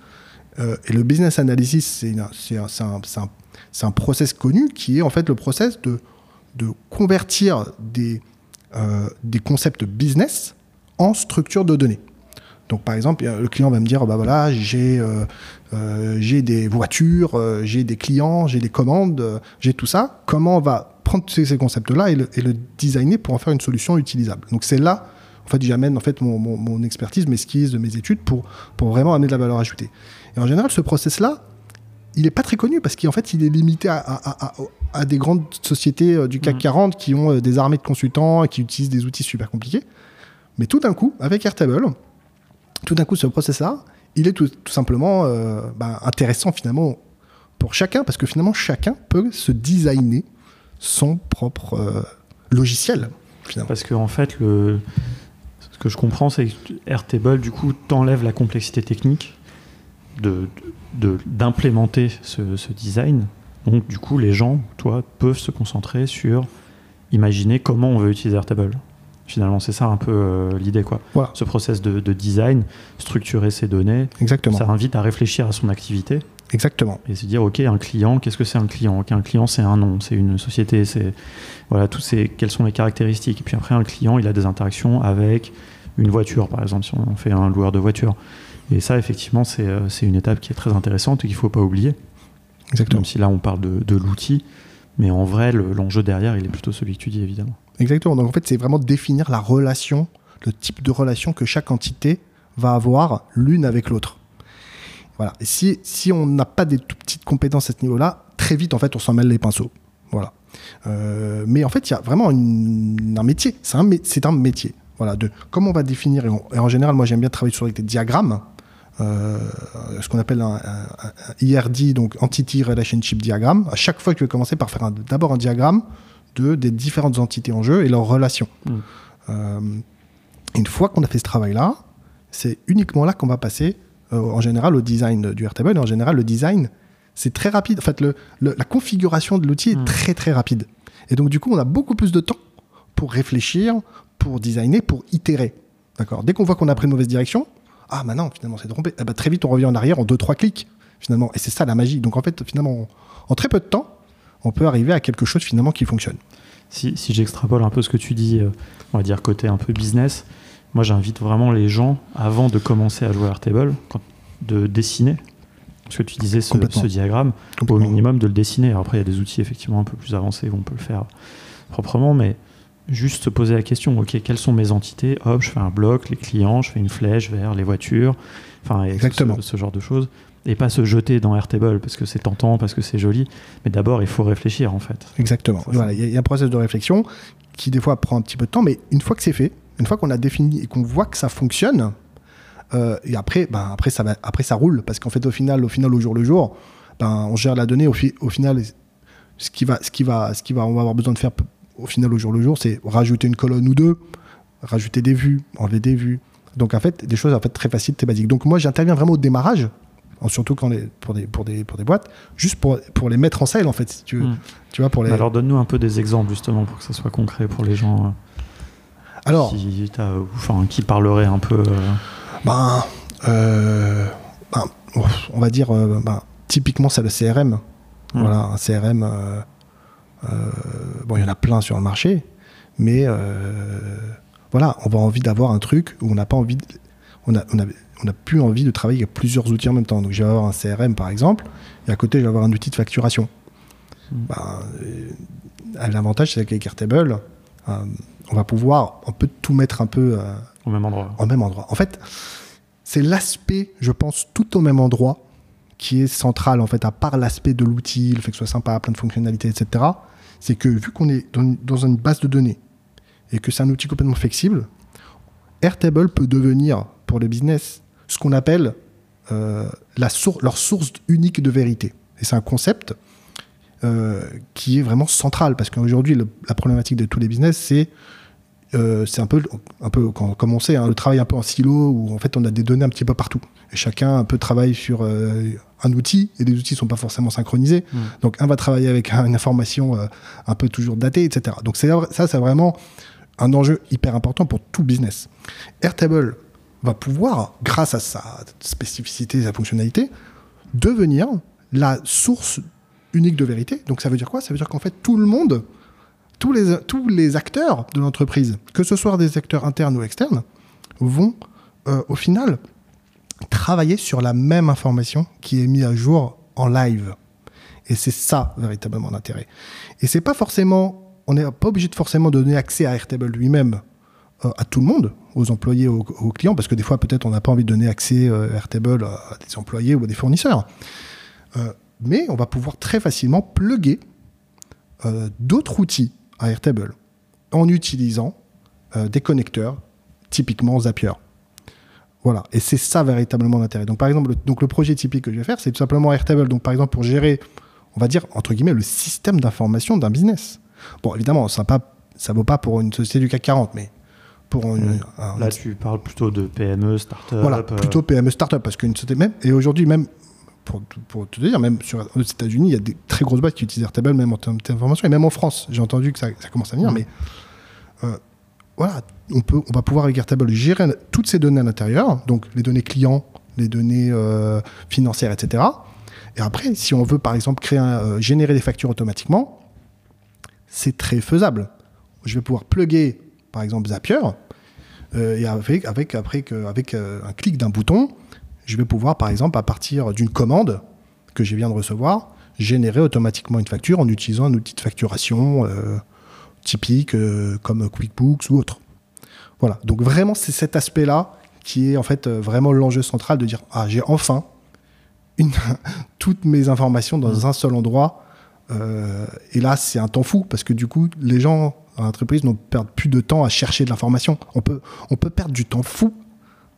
Euh, et le business analysis, c'est un, un, process connu qui est en fait le process de, convertir des, euh, des concepts business en structure de données. Donc par exemple, le client va me dire, bah voilà, j'ai euh, des voitures, j'ai des clients, j'ai des commandes, j'ai tout ça. Comment on va prendre ces, concepts-là et le, et le, designer pour en faire une solution utilisable Donc c'est là, en fait, j'amène en fait mon, mon, mon, expertise, mes skills, mes études pour, pour vraiment amener de la valeur ajoutée. Et en général, ce process-là, il n'est pas très connu parce qu'en fait, il est limité à, à, à, à des grandes sociétés du CAC 40 mmh. qui ont des armées de consultants et qui utilisent des outils super compliqués. Mais tout d'un coup, avec Airtable, tout d'un coup, ce process-là, il est tout, simplement euh, bah, intéressant finalement pour chacun, parce que finalement, chacun peut se designer son propre euh, logiciel. Finalement. Parce qu'en en fait, le... ce que je comprends, c'est que Airtable, du coup, t'enlève la complexité technique d'implémenter de, ce, ce design. Donc, du coup, les gens, toi, peuvent se concentrer sur imaginer comment on veut utiliser Airtable. Finalement, c'est ça un peu euh, l'idée, quoi. Ce process de, design, structurer ses données, Exactement. ça invite à réfléchir à son activité. Exactement. Et se dire, ok, un client, qu'est-ce que c'est un client? Un client, c'est un nom, c'est une société, c'est voilà, tous ces, quelles sont les caractéristiques. Et puis après, un client, il a des interactions avec une voiture, par exemple, si on fait un loueur de voiture. Et ça, effectivement, c'est euh, une étape qui est très intéressante et qu'il ne faut pas oublier. Exactement. Même si là, on parle de, de l'outil, mais en vrai, l'enjeu derrière, il est plutôt celui que tu dis, évidemment. Exactement. Donc en fait, c'est vraiment définir la relation, le type de relation que chaque entité va avoir l'une avec l'autre. Voilà. Et si, si on n'a pas des tout petites compétences à ce niveau-là, très vite, en fait, on s'en mêle les pinceaux. Voilà. Euh, mais en fait, il y a vraiment un métier. C'est un, un, métier. Voilà. De comment on va définir. Et, en général, moi, j'aime bien travailler sur des diagrammes. Euh, ce qu'on appelle un, IRD, donc Entity Relationship Diagram. À chaque fois que je vais commencer par faire d'abord un diagramme de, des différentes entités en jeu et leurs relations. Mm. Euh, une fois qu'on a fait ce travail-là, c'est uniquement là qu'on va passer en général au design du Airtable. Et en général, le design, c'est très rapide. En fait, le, la configuration de l'outil est mm. très très rapide. Et donc, du coup, on a beaucoup plus de temps pour réfléchir, pour designer, pour itérer. D'accord? Dès qu'on voit qu'on a pris une mauvaise direction, ah, maintenant, finalement, c'est trompé. Eh ben, très vite, on revient en arrière en deux, trois clics, finalement. Et c'est ça la magie. Donc, en fait, finalement, en très peu de temps, on peut arriver à quelque chose finalement qui fonctionne. Si, j'extrapole un peu ce que tu dis, euh, on va dire côté un peu business, moi j'invite vraiment les gens, avant de commencer à jouer à Airtable, de dessiner, parce que tu disais ce, diagramme, au minimum de le dessiner. après, il y a des outils effectivement un peu plus avancés où on peut le faire proprement, mais juste se poser la question, ok, quelles sont mes entités? Hop, je fais un bloc, les clients, je fais une flèche vers les voitures, enfin, Exactement. ce, genre de choses et pas se jeter dans Airtable parce que c'est tentant, parce que c'est joli. Mais d'abord, il faut réfléchir en fait. Exactement. Voilà, il y, a un process de réflexion qui des fois prend un petit peu de temps, mais une fois que c'est fait, une fois qu'on a défini et qu'on voit que ça fonctionne, euh, et après, ben, après, ça va, après ça roule parce qu'en fait au final, au final, au jour le jour, ben, on gère la donnée. Au, au final, ce qui va, ce qui va, ce qui va, on va avoir besoin de faire au final au jour le jour, c'est rajouter une colonne ou deux, rajouter des vues, enlever des vues. Donc en fait, des choses en fait très faciles, très basiques. Donc moi, j'interviens vraiment au démarrage surtout quand les, pour, des, pour, des, pour des boîtes, juste pour, pour les mettre en scène en fait, si tu veux. Hmm. Tu vois, pour les... Alors donne-nous un peu des exemples justement pour que ça soit concret pour les gens. Euh, Alors, qui, enfin, qui parlerait un peu. Euh, ben, euh, ben, on va dire, ben, typiquement c'est le CRM. Hmm. Voilà, un CRM. bon, il y en a plein sur le marché, mais voilà, on a envie d'avoir un truc où on n'a pas envie. on, a, on, a, on n'a plus envie de travailler avec plusieurs outils en même temps. Donc, je vais avoir un CRM, par exemple, et à côté, je vais avoir un outil de facturation. Hmm. Ben, euh, L'avantage, c'est qu'avec Airtable, euh, on va pouvoir, on peut tout mettre un peu euh, au même endroit. Au même endroit. En fait, c'est l'aspect, je pense, tout au même endroit qui est central, en fait, à part l'aspect de l'outil, le fait que ce soit sympa, plein de fonctionnalités, etc. C'est que vu qu'on est dans, dans une base de données et que c'est un outil complètement flexible, Airtable peut devenir, pour le business, ce qu'on appelle euh, la leur source unique de vérité. Et c'est un concept qui est vraiment central parce qu'aujourd'hui, la problématique de tous les business, c'est euh, c'est un peu, un peu comme on sait, hein, le travail un peu en silo où en fait on a des données un petit peu partout. chacun un peu travaille sur un outil et les outils sont pas forcément synchronisés. Mm. Donc un va travailler avec une information un peu toujours datée, etc. Donc ça, c'est vraiment un enjeu hyper important pour tout business. Airtable va pouvoir, grâce à sa spécificité, sa fonctionnalité, devenir la source unique de vérité. Donc ça veut dire quoi? Ça veut dire qu'en fait tout le monde, tous les, tous les acteurs de l'entreprise, que ce soit des acteurs internes ou externes, vont euh, au final travailler sur la même information qui est mise à jour en live. Et c'est ça véritablement l'intérêt. Et c'est pas forcément, on n'est pas obligé de forcément donner accès à Airtable lui-même euh, à tout le monde, aux employés, aux, clients, parce que des fois peut-être on n'a pas envie de donner accès euh, Airtable à des employés ou à des fournisseurs. Euh, mais on va pouvoir très facilement plugger d'autres outils à Airtable en utilisant des connecteurs, typiquement Zapier. Voilà, et c'est ça véritablement l'intérêt. Donc par exemple, le, donc le projet typique que je vais faire, c'est tout simplement Airtable. Donc par exemple pour gérer, on va dire entre guillemets, le système d'information d'un business. Bon, évidemment, ça ne vaut pas pour une société du CAC 40, mais pour Là, tu parles plutôt de PME, start-up. Voilà, euh. plutôt PME, start-up, parce qu'une société même, et aujourd'hui même, pour, pour, te dire, même sur, aux États-Unis, il y a des très grosses boîtes qui utilisent Airtable, même en termes d'information, et même en France, j'ai entendu que ça, commence à venir, mm. mais euh, voilà, on, peut, on va pouvoir avec Airtable gérer toutes ces données à l'intérieur, donc les données clients, les données euh, financières, etc. Et après, si on veut par exemple créer générer des factures automatiquement, c'est très faisable. Je vais pouvoir plugger par exemple Zapier, euh, et avec, avec, après, avec euh, un clic d'un bouton, je vais pouvoir, par exemple, à partir d'une commande que je viens de recevoir, générer automatiquement une facture en utilisant un outil de facturation euh, typique comme QuickBooks ou autre. Voilà, donc vraiment, c'est cet aspect-là qui est en fait vraiment l'enjeu central de dire Ah, j'ai enfin une, toutes mes informations dans mmh. un seul endroit. et là, c'est un temps fou parce que du coup, les gens l'entreprise ne perd plus de temps à chercher de l'information. On peut, on peut perdre du temps fou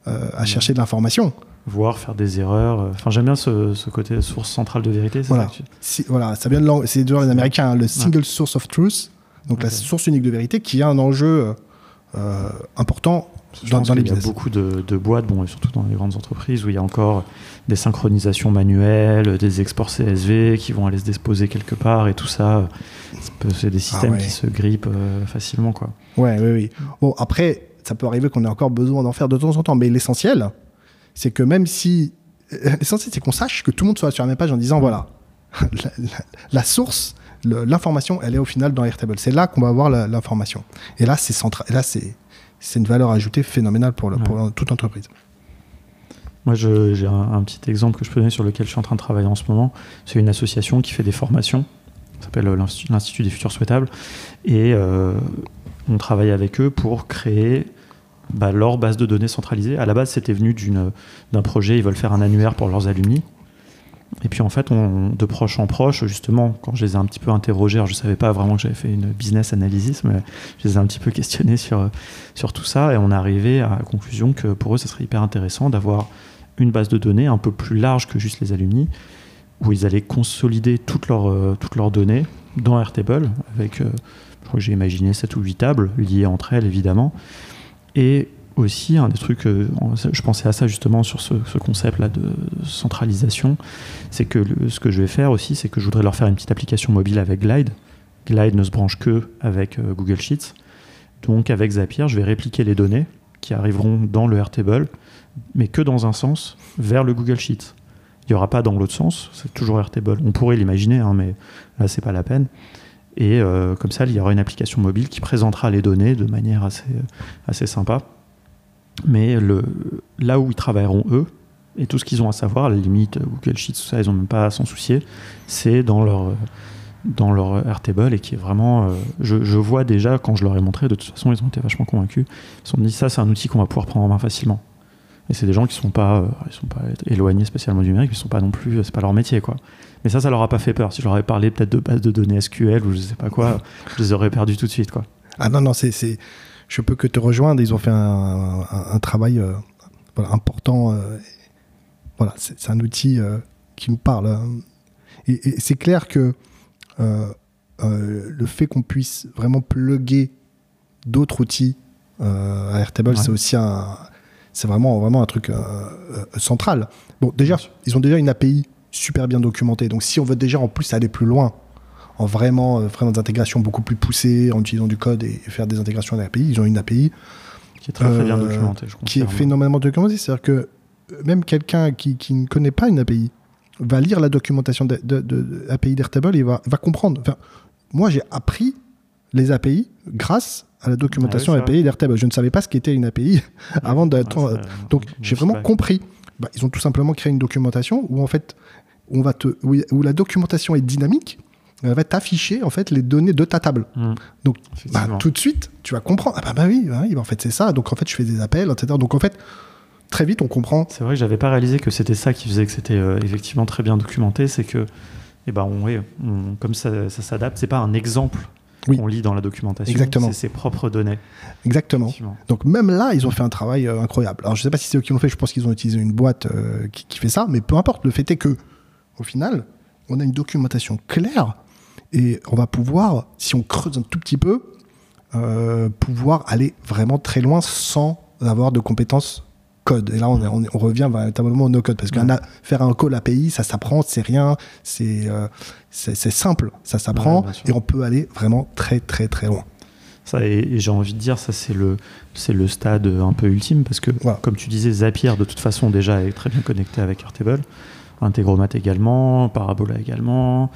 euh, à mmh. chercher de l'information. Voir, faire des erreurs. Euh, enfin, j'aime bien ce, côté source centrale de vérité. Voilà. Ça voilà, ça vient de c'est de les Américains, hein, le single source of truth, donc la source unique de vérité, qui est un enjeu euh, important dans, dans les Il y a beaucoup de, boîtes, bon, et surtout dans les grandes entreprises, où il y a encore des synchronisations manuelles, des exports CSV qui vont aller se déposer quelque part, et tout ça, c'est des systèmes ah qui se grippent euh, facilement. Quoi. Ouais, oui, oui. Bon, après, ça peut arriver qu'on ait encore besoin d'en faire de temps en temps, mais l'essentiel, c'est que même si. L'essentiel, c'est qu'on sache que tout le monde soit sur la même page en disant voilà, la, source, l'information, elle est au final dans Airtable. C'est là qu'on va avoir l'information. Et là, c'est central. Là, c'est c'est une valeur ajoutée phénoménale pour, toute entreprise. Moi, j'ai un, petit exemple que je peux donner sur lequel je suis en train de travailler en ce moment. C'est une association qui fait des formations, ça s'appelle l'Institut des futurs souhaitables, et euh, on travaille avec eux pour créer bah, leur base de données centralisée. À la base, c'était venu d'un projet, ils veulent faire un annuaire pour leurs alumni. Et puis en fait, de proche en proche, justement, quand je les ai un petit peu interrogés, je ne savais pas vraiment que j'avais fait une business analysis, mais je les ai un petit peu questionnés sur, sur tout ça, et on est arrivé à la conclusion que pour eux, ça serait hyper intéressant d'avoir une base de données un peu plus large que juste les alumni, où ils allaient consolider toutes leurs, euh, toutes leurs données dans Airtable, avec, euh, je crois que j'ai imaginé 7 ou 8 tables liées entre elles, évidemment, et aussi, un des trucs, euh, je pensais à ça justement sur ce, concept-là de centralisation, c'est que ce que je vais faire aussi, c'est que je voudrais leur faire une petite application mobile avec Glide. Glide ne se branche que avec euh, Google Sheets. Donc avec Zapier, je vais répliquer les données qui arriveront dans le Airtable, mais que dans un sens, vers le Google Sheets. Il n'y aura pas dans l'autre sens, c'est toujours Airtable. On pourrait l'imaginer, hein, mais là, c'est pas la peine. Et euh, comme ça, il y aura une application mobile qui présentera les données de manière assez, assez sympa. Mais là où ils travailleront eux, et tout ce qu'ils ont à savoir, à la limite, Google Sheets, tout ça, ils n'ont même pas à s'en soucier, c'est dans leur, dans leur Airtable et qui est vraiment. Euh, je, je, vois déjà, quand je leur ai montré, de toute façon, ils ont été vachement convaincus. Ils se sont dit, ça, c'est un outil qu'on va pouvoir prendre en main facilement. Et c'est des gens qui sont pas, euh, ils sont pas éloignés spécialement du numérique, ils sont pas non plus, c'est pas leur métier, quoi. Mais ça, ça leur a pas fait peur. Si je leur avais parlé peut-être de base de données SQL ou je sais pas quoi, je les aurais perdus tout de suite, quoi. Ah non, non, c'est je peux que te rejoindre. Ils ont fait un, travail euh, important. Euh, voilà, c'est un outil euh, qui nous parle. Et, c'est clair que le fait qu'on puisse vraiment plugger d'autres outils à Airtable, c'est aussi un c'est vraiment, vraiment un truc euh, euh, central. Bon, déjà, ils ont déjà une API super bien documentée. Donc, si on veut déjà en plus aller plus loin, en vraiment, euh, vraiment des intégrations beaucoup plus poussées, en utilisant du code et, faire des intégrations à l'API, ils ont une API qui est très, très bien documentée. Je qui est phénoménalement documentée. C'est-à-dire que même quelqu'un qui, qui, ne connaît pas une API va lire la documentation de, de, de API d'Airtable et va, va comprendre. Enfin, moi, j'ai appris les API grâce à la documentation Ah API d'Airtable. Je ne savais pas ce qu'était une API avant d'être. Ouais, ça- donc, j'ai vraiment compris. Bah, ils ont tout simplement créé une documentation où, en fait, on va te, où, où la documentation est dynamique. Elle va t'afficher en fait les données de ta table. Mm. Donc, bah, tout de suite, tu vas comprendre. Ah bah, bah oui, oui, en fait c'est ça. Donc en fait, je fais des appels, etc. Donc en fait, très vite, on comprend. C'est vrai que j'avais pas réalisé que c'était ça qui faisait que c'était euh, effectivement très bien documenté, c'est que eh ben on- comme ça, ça s'adapte, c'est pas un exemple Oui. qu'on lit dans la documentation, Exactement. c'est ses propres données. Exactement. Donc même là, ils ont fait un travail euh, incroyable. Alors je sais pas si c'est eux qui l'ont fait. Je pense qu'ils ont utilisé une boîte euh, qui, qui fait ça, mais peu importe. Le fait est que, au final, on a une documentation claire et on va pouvoir, si on creuse un tout petit peu, euh, pouvoir aller vraiment très loin sans avoir de compétences code. Et là, on, revient véritablement au no-code. Parce que Ouais. faire un call API, ça s'apprend, c'est rien, c'est euh, simple, ça s'apprend, Ouais, et on peut aller vraiment très, très, très loin. Ça, et, et j'ai envie de dire, ça c'est le, c'est le stade un peu ultime parce que, Voilà. comme tu disais, Zapier de toute façon déjà est très bien connecté avec Airtable, Integromat également, Parabola également,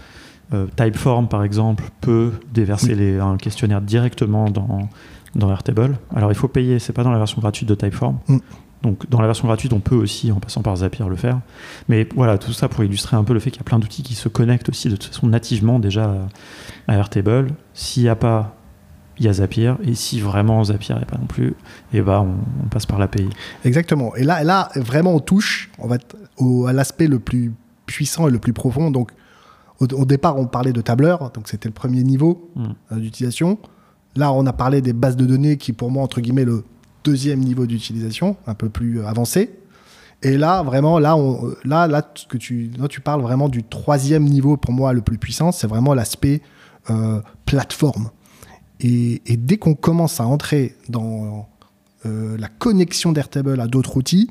euh, Typeform par exemple peut déverser les, un questionnaire directement dans, dans Airtable. Alors il faut payer, c'est pas dans la version gratuite de Typeform. Mm. Donc dans la version gratuite, on peut aussi, en passant par Zapier, le faire. Mais voilà, tout ça pour illustrer un peu le fait qu'il y a plein d'outils qui se connectent aussi de toute façon nativement déjà à Airtable. S'il n'y a pas il y a Zapier, et si vraiment Zapier n'est pas non plus, et ben on, on passe par l'API. Exactement. Et là, là vraiment, on touche on va au- à l'aspect le plus puissant et le plus profond. Donc, au, au départ, on parlait de tableur, donc c'était le premier niveau Mm. euh, d'utilisation. Là, on a parlé des bases de données, qui pour moi, entre guillemets, le deuxième niveau d'utilisation, un peu plus euh, avancé. Et là, vraiment, là, on, euh, là, là, ce que tu, là, tu parles vraiment du troisième niveau, pour moi, le plus puissant, c'est vraiment l'aspect euh, plateforme. Et, et dès qu'on commence à entrer dans euh, la connexion d'Airtable à d'autres outils,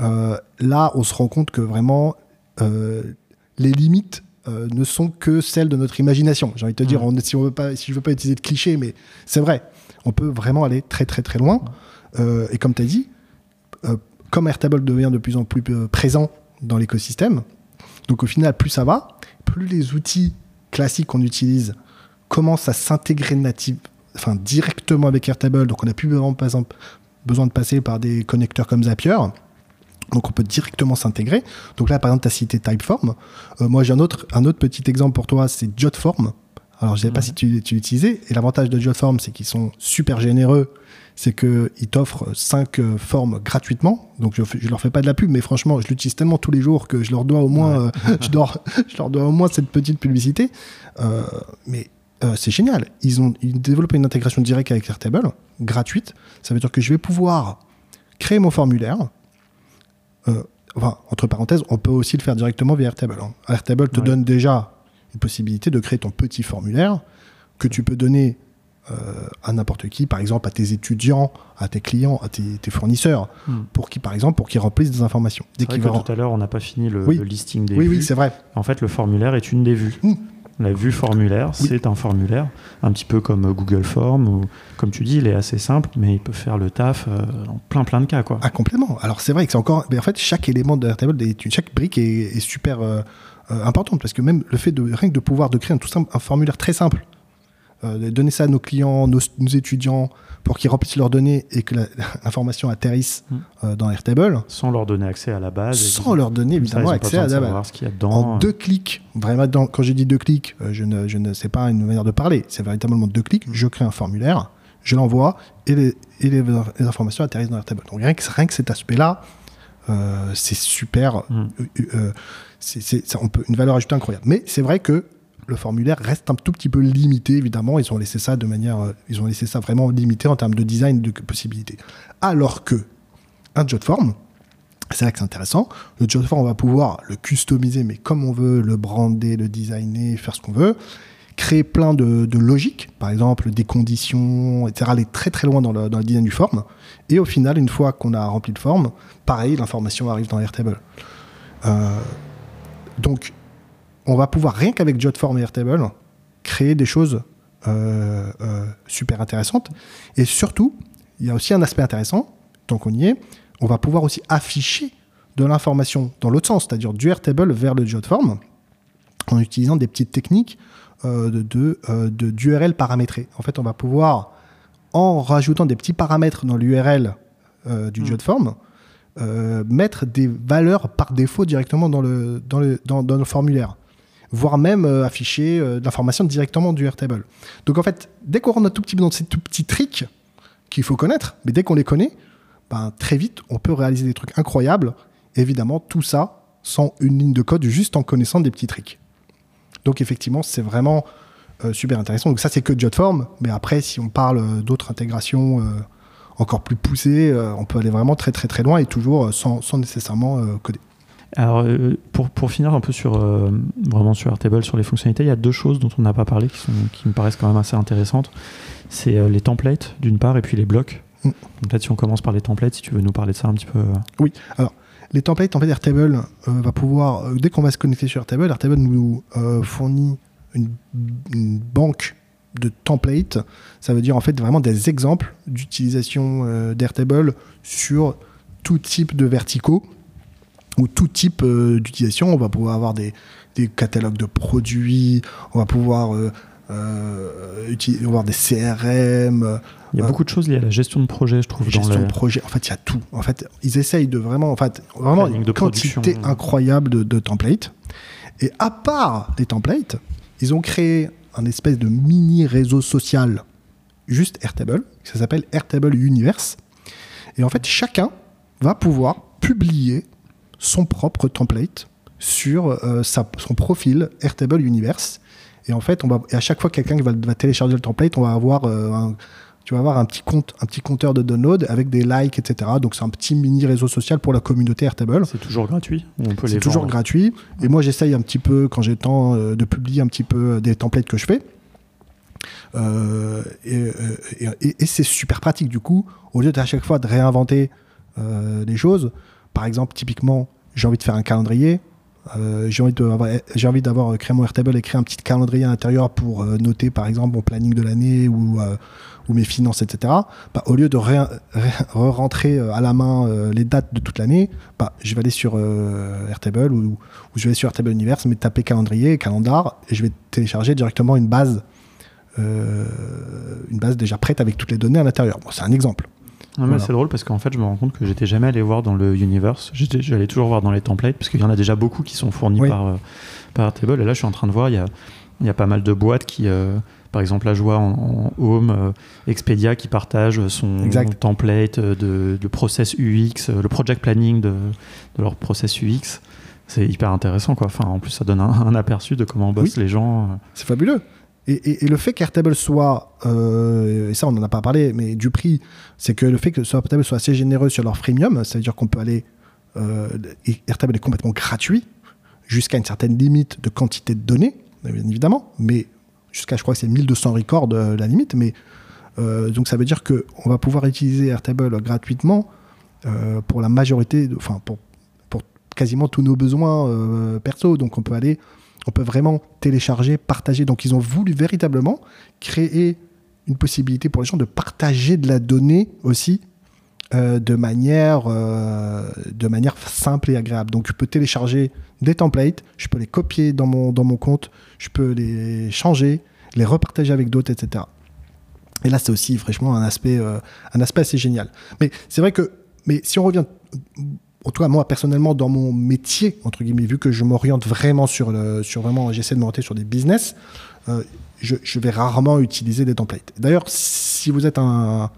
euh, là, on se rend compte que vraiment, les limites ne sont que celles de notre imagination. J'ai envie de te dire, on- si, on veut pas, si je veux pas utiliser de clichés, mais c'est vrai, on peut vraiment aller très très très loin. Et comme tu as dit, euh, comme Airtable devient de plus en plus euh, présent dans l'écosystème, donc au final, plus ça va, plus les outils classiques qu'on utilise commencent à s'intégrer native, enfin directement avec Airtable. Donc on n'a plus besoin, par exemple, besoin de passer par des connecteurs comme Zapier. Donc on peut directement s'intégrer. Donc là, par exemple, tu as cité Typeform. Euh, moi, j'ai un autre, un autre petit exemple pour toi, c'est Jotform. Alors, je ne sais pas si tu, tu l'utilisais. Et l'avantage de Jotform, c'est qu'ils sont super généreux. C'est qu'ils t'offrent 5 formes gratuitement. Donc, je ne leur fais pas de la pub, mais franchement, je l'utilise tellement tous les jours que je leur dois au moins, euh, je, dois- je leur dois au moins cette petite publicité. Euh, mais euh, c'est génial. Ils ont ils développé une intégration directe avec Airtable, gratuite. Ça veut dire que je vais pouvoir créer mon formulaire. Euh, enfin, entre parenthèses, on peut aussi le faire directement via Airtable. hein. Airtable te Ouais. donne déjà une possibilité de créer ton petit formulaire que tu peux donner euh, à n'importe qui, par exemple à tes étudiants, à tes clients, à tes, tes fournisseurs, Mm. pour qui, par exemple, pour qu'ils remplissent des informations. Dès vrai que vont- tout à l'heure, on n'a pas fini le, Oui. le listing des Oui, vues. oui, c'est vrai. En fait, le formulaire est une des vues. Mm. La vue formulaire, Oui. c'est un formulaire, un petit peu comme euh, Google Form, ou comme tu dis, il est assez simple, mais il peut faire le taf euh, dans plein plein de cas. Quoi. Ah, complètement. Alors, c'est vrai que c'est encore. Mais en fait, chaque élément de Airtable, est- chaque brique est, est super euh, euh, importante parce que même le fait de rien que de pouvoir de créer un, tout simple, un formulaire très simple, euh, donner ça à nos clients, nos, nos étudiants, pour qu'ils remplissent leurs données et que l'information atterrisse Mm. euh, dans Airtable, Sans leur donner accès à la base. sans leur donner ça, évidemment accès à la base. ce y a dedans. En deux clics, vraiment, dans- quand j'ai dit deux clics, euh, je ne, je ne sais pas une manière de parler, c'est véritablement deux clics, je crée un formulaire, je l'envoie et, les, et les, les informations atterrissent dans Airtable. Donc rien que, rien que cet aspect-là, euh, c'est super, Mm. euh, euh, ça, on peut, une valeur ajoutée incroyable. Mais c'est vrai que le formulaire reste un tout petit peu limité, évidemment, ils ont laissé ça de manière, euh, ils ont laissé ça vraiment limité en termes de design, de possibilités. Alors que un Jotform, c'est là que c'est intéressant. Le Jotform, on va pouvoir le customiser, mais comme on veut, le brander, le designer, faire ce qu'on veut. créer plein de, de logiques, par exemple des conditions, etc., aller très très loin dans le, le design du form. Et au final, une fois qu'on a rempli de forme, pareil, l'information arrive dans Airtable. Euh, donc, on va pouvoir, rien qu'avec JotForm et Airtable, créer des choses euh, euh, super intéressantes. Et surtout, il y a aussi un aspect intéressant, tant qu'on y est, on va pouvoir aussi afficher de l'information dans l'autre sens, c'est-à-dire du Airtable vers le JotForm, en utilisant des petites techniques euh, de, de, d'URL paramétré. En fait, on va pouvoir, en rajoutant des petits paramètres dans l'URL du mmh. JotForm, mettre des valeurs par défaut directement dans le, dans le, dans, dans le formulaire voire même euh, afficher euh, de l'information directement du Airtable. Donc en fait, dès qu'on rentre un tout petit peu dans ces tout petits tricks qu'il faut connaître, mais dès qu'on les connaît, ben, très vite, on peut réaliser des trucs incroyables. Évidemment, tout ça sans une ligne de code, juste en connaissant des petits tricks. Donc effectivement, c'est vraiment euh, super intéressant. Donc ça, c'est que Jotform, mais après, si on parle d'autres intégrations encore plus poussées, on peut aller vraiment très très très loin et toujours sans, sans nécessairement coder. Alors, euh, pour, pour, finir un peu sur, euh, vraiment sur Airtable, sur les fonctionnalités, il y a deux choses dont on n'a pas parlé qui, sont, qui me paraissent quand même assez intéressantes. C'est euh, les templates, d'une part, et puis les blocs. Mm. Peut-être si on commence par les templates, si tu veux nous parler de ça un petit peu. Oui, alors, les templates, en fait, Airtable va pouvoir, dès qu'on va se connecter sur Airtable, Airtable nous fournit une, une, banque de templates. Ça veut dire, en fait, vraiment des exemples d'utilisation d'Airtable sur tout type de verticaux ou tout type euh, d'utilisation. On va pouvoir avoir des, des, catalogues de produits, on va pouvoir euh, euh, utiliser, avoir des CRM. Il y a beaucoup de choses liées à la gestion de projet, je trouve. Gestion de projet, en fait, il y a tout. En fait, ils essayent de vraiment, en fait, vraiment une quantité incroyable de, de, templates. Et à part les templates, ils ont créé un espèce de mini réseau social, juste Airtable, ça s'appelle Airtable Universe. Et en fait, chacun va pouvoir publier son propre template sur euh, sa, son profil Airtable Universe. Et en fait, on va, et à chaque fois que quelqu'un va, va, télécharger le template, on va avoir euh, un, tu vas avoir un petit compte, un petit compteur de download avec des likes, etc. Donc c'est un petit mini réseau social pour la communauté Airtable. C'est toujours gratuit. C'est toujours gratuit. Et moi, j'essaye un petit peu quand j'ai le temps euh, de publier un petit peu des templates que je fais. et, et, et c'est super pratique du coup. Au lieu à chaque fois de réinventer des choses, par exemple, typiquement, j'ai envie de faire un calendrier. Euh, j'ai envie d'avoir, d'avoir créé mon Airtable et créer un petit calendrier à l'intérieur pour euh, noter par exemple mon planning de l'année ou, euh, mes finances, etc. Bah, au lieu de re-rentrer à la main les dates de toute l'année, bah, je vais aller sur Airtable ou, je vais sur Airtable Universe, mais taper calendrier, calendar, et je vais télécharger directement une base, une base déjà prête avec toutes les données à l'intérieur. C'est un exemple. C'est drôle parce qu'en fait, je me rends compte que j'étais jamais allé voir dans le universe. J'allais toujours voir dans les templates parce qu'il y en a déjà beaucoup qui sont fournis par, euh, par Table. Et là, je suis en train de voir, il y a, il y a pas mal de boîtes qui, euh, par exemple, la joie en, Home, euh, Expedia qui partage son template de, de, process UX, le project planning de, de leur process UX. C'est hyper intéressant, quoi. Enfin, en plus, ça donne un, aperçu de comment bossent les gens. C'est fabuleux. Et, le fait qu'Airtable soit, euh, et ça on n'en a pas parlé, mais du prix, c'est que le fait que Airtable soit assez généreux sur leur freemium, ça veut dire qu'on peut aller. Euh, Airtable est complètement gratuit, jusqu'à une certaine limite de quantité de données, bien évidemment, mais jusqu'à, je crois que c'est 1200 records euh, la limite, mais donc ça veut dire qu'on va pouvoir utiliser Airtable gratuitement pour la majorité, enfin pour, pour quasiment tous nos besoins perso, donc on peut aller on peut vraiment télécharger, partager. Donc ils ont voulu véritablement créer une possibilité pour les gens de partager de la donnée aussi euh, de, manière, euh, de manière simple et agréable. Donc je peux télécharger des templates, je peux les copier dans mon, dans mon compte, je peux les changer, les repartager avec d'autres, etc. Et là, c'est aussi franchement un aspect, euh, un aspect assez génial. Mais c'est vrai que, mais si on revient en tout cas moi personnellement dans mon métier entre guillemets vu que je m'oriente vraiment sur le sur vraiment j'essaie de m'orienter sur des business euh, je, vais rarement utiliser des templates. D'ailleurs si vous êtes un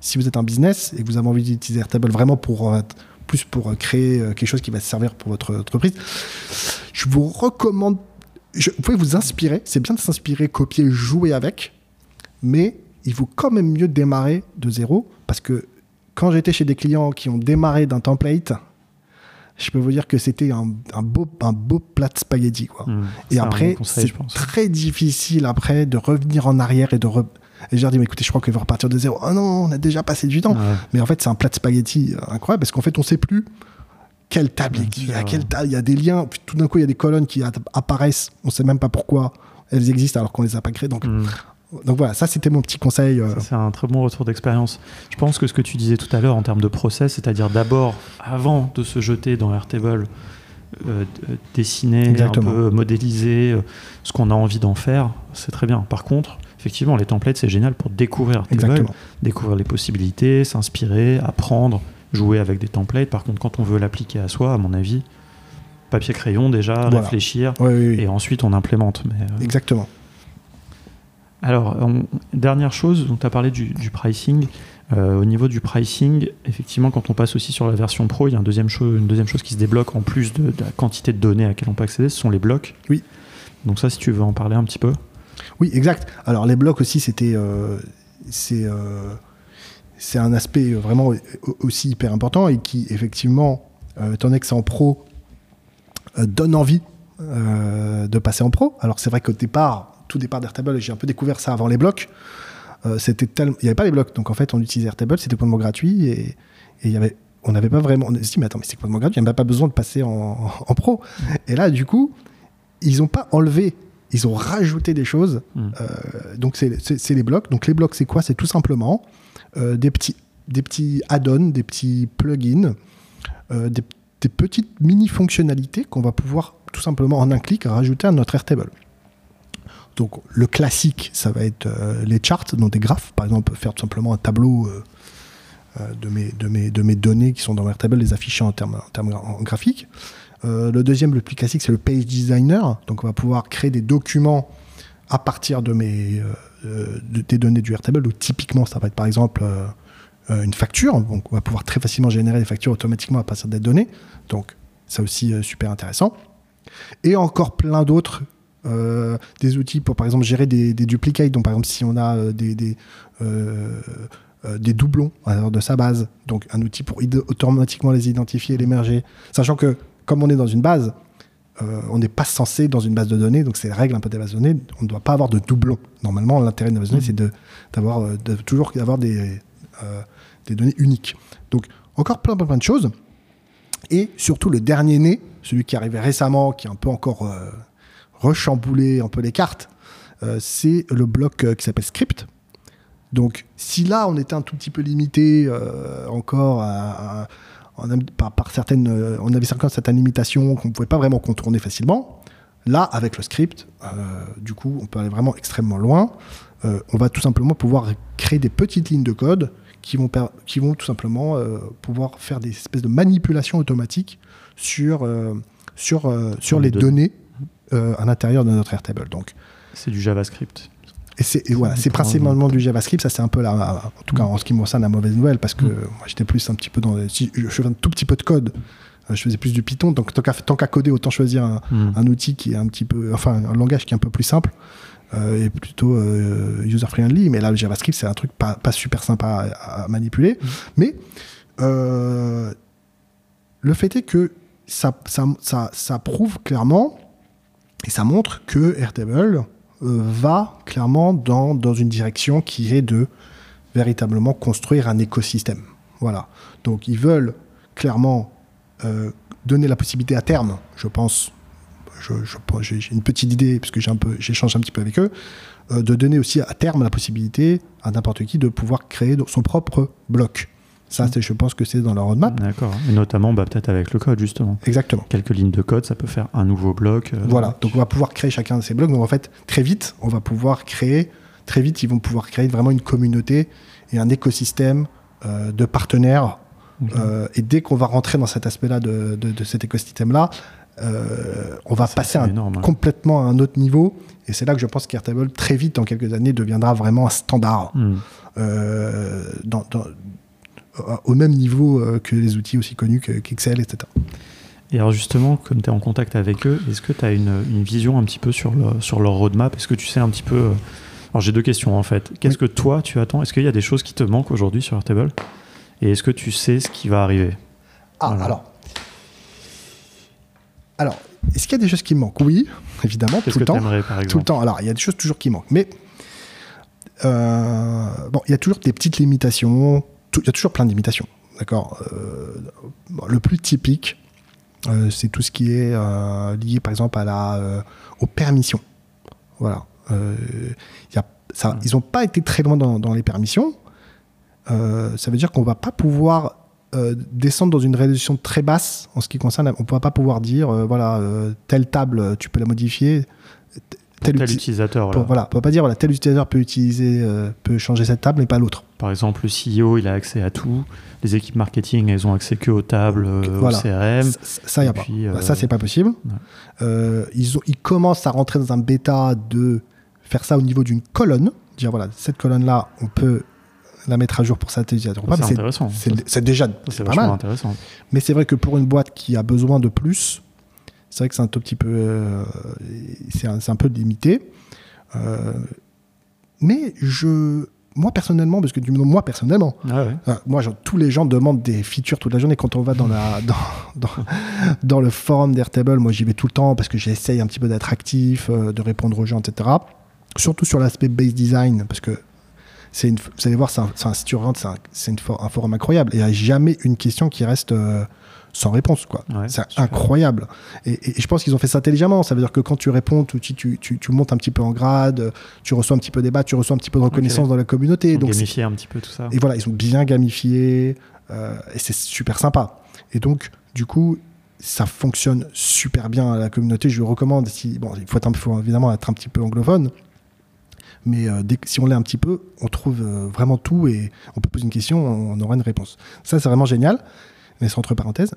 si vous êtes un business et que vous avez envie d'utiliser Airtable vraiment pour euh, plus pour créer euh, quelque chose qui va servir pour votre entreprise je vous recommande vous pouvez vous inspirer. C'est bien de s'inspirer copier jouer avec mais il vaut quand même mieux démarrer de zéro parce que quand j'étais chez des clients qui ont démarré d'un template, je peux vous dire que c'était un, beau, un beau plat de spaghetti. Quoi. Mmh. et après, c'est très difficile après de revenir en arrière et de. re- Et je leur dis, mais écoutez, je crois qu'il va repartir de zéro. Oh non, on a déjà passé du temps. Ouais. Mais en fait, c'est un plat de spaghetti euh, incroyable parce qu'en fait, on sait plus quelle table il y a, quelle table, il y a des liens. Puis tout d'un coup, il y a des colonnes qui apparaissent. On sait même pas pourquoi elles existent alors qu'on les a pas créées. Donc, Mmh. Donc voilà, ça c'était mon petit conseil. euh, C'est un très bon retour d'expérience. Je pense que ce que tu disais tout à l'heure en termes de process, c'est-à-dire d'abord, avant de se jeter dans Airtable, euh, d- dessiner, Exactement. un peu modéliser euh, ce qu'on a envie d'en faire, c'est très bien. Par contre, effectivement, les templates, c'est génial pour découvrir Airtable, découvrir les possibilités, s'inspirer, apprendre, jouer avec des templates. Par contre, quand on veut l'appliquer à soi, à mon avis, papier-crayon déjà, Voilà. réfléchir, Oui, oui, oui. et ensuite on implémente. Mais, euh, Exactement. Alors, on- dernière chose, donc tu as parlé du, du pricing. Euh, au niveau du pricing, effectivement, quand on passe aussi sur la version pro, il y a deuxième une deuxième chose qui se débloque en plus de, de la quantité de données à laquelle on peut accéder, ce sont les blocs. Oui. Donc ça, si tu veux en parler un petit peu. Oui, exact. Alors les blocs aussi, c'était, euh, c'est, euh, c'est un aspect vraiment au- aussi hyper important et qui effectivement, étant donné que c'est en pro, donne envie de passer en pro. Alors c'est vrai qu'au départ, tout départ d'Airtable, j'ai un peu découvert ça avant les blocs. Euh, c'était tellement, il n'y avait pas les blocs, donc en fait on utilisait Airtable, c'était complètement gratuit et et il y avait, on n'avait pas vraiment, on s'est dit mais attends mais c'est complètement gratuit, il n'y a même pas besoin de passer en, en pro. Et là du coup, ils n'ont pas enlevé, ils ont rajouté des choses. Mm. Euh, donc c'est les blocs. Donc les blocs c'est quoi? C'est tout simplement euh, des petits des petits add-ons, des petits plugins, des, des petites mini fonctionnalités qu'on va pouvoir tout simplement en un clic rajouter à notre Airtable. Donc le classique, ça va être euh, les charts, donc des graphes. Par exemple, faire tout simplement un tableau euh, euh, de, mes, données qui sont dans Airtable, les afficher en termes, en termes en graphique. Euh, le deuxième, le plus classique, c'est le Page Designer. Donc on va pouvoir créer des documents à partir de mes, de- des données du Airtable. Donc typiquement, ça va être par exemple une facture. Donc on va pouvoir très facilement générer des factures automatiquement à partir des données. Donc ça aussi super intéressant. Et encore plein d'autres. Euh, des outils pour par exemple gérer des, des duplicates. Donc par exemple si on a euh, des, des, euh, des doublons de sa base. Donc un outil pour automatiquement les identifier et les merger. Sachant que comme on est dans une base, euh, on n'est pas censé dans une base de données, donc c'est la règle un peu des bases de données, on ne doit pas avoir de doublons. Normalement, l'intérêt de la base de données, Mhm. c'est de, d'avoir, de toujours avoir des, euh, des données uniques. Donc encore plein, plein, plein de choses. Et surtout le dernier né, celui qui est arrivé récemment, qui est un peu encore euh, rechamboulé un peu les cartes, euh, c'est le bloc euh, qui s'appelle script. Donc si là on était un tout petit peu limité euh, encore à- à- on a- par, par certaines, on avait certaines, certaines limitations qu'on ne pouvait pas vraiment contourner facilement. Là, avec le script, du coup, on peut aller vraiment extrêmement loin. On va tout simplement pouvoir créer des petites lignes de code qui vont, per- qui vont tout simplement pouvoir faire des espèces de manipulations automatiques sur, sur, sur les les données euh, à l'intérieur de notre Airtable. Donc, C'est du JavaScript. et c'est voilà, c'est principalement du JavaScript. Ça, c'est un peu la, en tout cas en ce qui me concerne, la mauvaise nouvelle parce que Mm. moi, j'étais plus un petit peu dans. Si je fais un tout petit peu de code, euh, je faisais plus du Python. Donc, tant qu'à coder, autant choisir un, Hmm. un outil qui est un petit peu, enfin, un langage qui est un peu plus simple euh, et plutôt user friendly. Mais là, le JavaScript, c'est un truc pas, pas super sympa à, à manipuler. Mm. Mais euh, le fait est que ça, ça, ça, ça prouve clairement et ça montre que Airtable euh, va clairement dans, une direction qui est de véritablement construire un écosystème. Voilà. Donc ils veulent clairement euh, donner la possibilité à terme, je pense, j'ai une petite idée puisque j'ai un j'échange un petit peu avec eux, euh, de donner aussi à terme la possibilité à n'importe qui de pouvoir créer son propre bloc. Ça, c'est- je pense que c'est dans leur roadmap. D'accord. Et notamment, bah, peut-être avec le code, justement. Exactement. Quelques lignes de code, ça peut faire un nouveau bloc. euh, Voilà, donc on va pouvoir créer chacun de ces blocs. Donc en fait, très vite, on va pouvoir créer, très vite, ils vont pouvoir créer vraiment une communauté et un écosystème euh, de partenaires. Euh, et dès qu'on va rentrer dans cet aspect-là de, de- de cet écosystème-là, on va passer c'est un- énorme, ouais. complètement à un autre niveau. Et c'est là que je pense qu'Airtable, très vite, dans quelques années, deviendra vraiment un standard. Hmm. dans- dans- au même niveau euh, que les outils aussi connus que- qu'Excel, etc. Et alors justement, comme tu es en contact avec eux, est-ce que tu as une, une vision un petit peu sur, le- sur leur roadmap? Est-ce que tu sais un petit peu... euh, Alors j'ai deux questions en fait. Qu'est-ce que toi tu attends? Est-ce qu'il y a des choses qui te manquent aujourd'hui sur Airtable? Et est-ce que tu sais ce qui va arriver? Ah, Voilà. alors. Alors, est-ce qu'il y a des choses qui manquent? Oui, évidemment, tout le temps. par Tout le temps. Alors, il y a des choses toujours qui manquent. Mais, euh, bon, il y a toujours des petites limitations. Il y a toujours plein de limitations. D'accord euh, Le plus typique, euh, c'est tout ce qui est lié, par exemple, à la, aux permissions. Voilà. Y a, ça, ils n'ont pas été très loin dans, dans les permissions. ça veut dire qu'on va pas pouvoir euh, descendre dans une résolution très basse en ce qui concerne. On ne va pas pouvoir dire, euh, voilà, euh, telle table, tu peux la modifier. Tel, tel utilisateur. Voilà. voilà, on peut pas dire, voilà, tel utilisateur peut utiliser, peut changer cette table, mais pas l'autre. Par exemple, le CEO, il a accès à tout. Les équipes marketing, elles ont accès que aux tables, au CRM. Ça, y a pas. Bah, ça, c'est pas possible. ils, ont, ils commencent à rentrer dans un bêta de faire ça au niveau d'une colonne. Dire, voilà, cette colonne-là, on peut la mettre à jour pour ça C'est intéressant. C'est déjà pas mal. intéressant. Mais c'est vrai que pour une boîte qui a besoin de plus, c'est vrai que c'est un tout petit peu, euh, c'est un, peu limité. Euh, mais je, moi personnellement, parce que du moi personnellement, ah euh, moi tous les gens demandent des features toute la journée. Quand on va dans la dans, dans, le forum d'Airtable, moi j'y vais tout le temps parce que j'essaye un petit peu d'être actif, de répondre aux gens, etc. Surtout sur l'aspect base design, parce que une, vous allez voir, c'est un, un, c'est un, forum incroyable. Il n'y a jamais une question qui reste euh, sans réponse. quoi. c'est incroyable. Et, je pense qu'ils ont fait ça intelligemment. Ça veut dire que quand tu réponds, tu, tu, tu, montes un petit peu en grade, tu reçois un petit peu de débat, tu reçois un petit peu de reconnaissance dans la communauté. Ils ont gamifié un petit peu tout ça. Et voilà, ils ont bien gamifié. Euh, et c'est super sympa. Et donc, du coup, ça fonctionne super bien à la communauté. Je le recommande. Si, bon, il faut, être un, faut évidemment être un petit peu anglophone. Mais euh, si on l'est un petit peu, on trouve euh, vraiment tout et on peut poser une question, on aura une réponse. Ça, c'est vraiment génial, mais c'est entre parenthèses.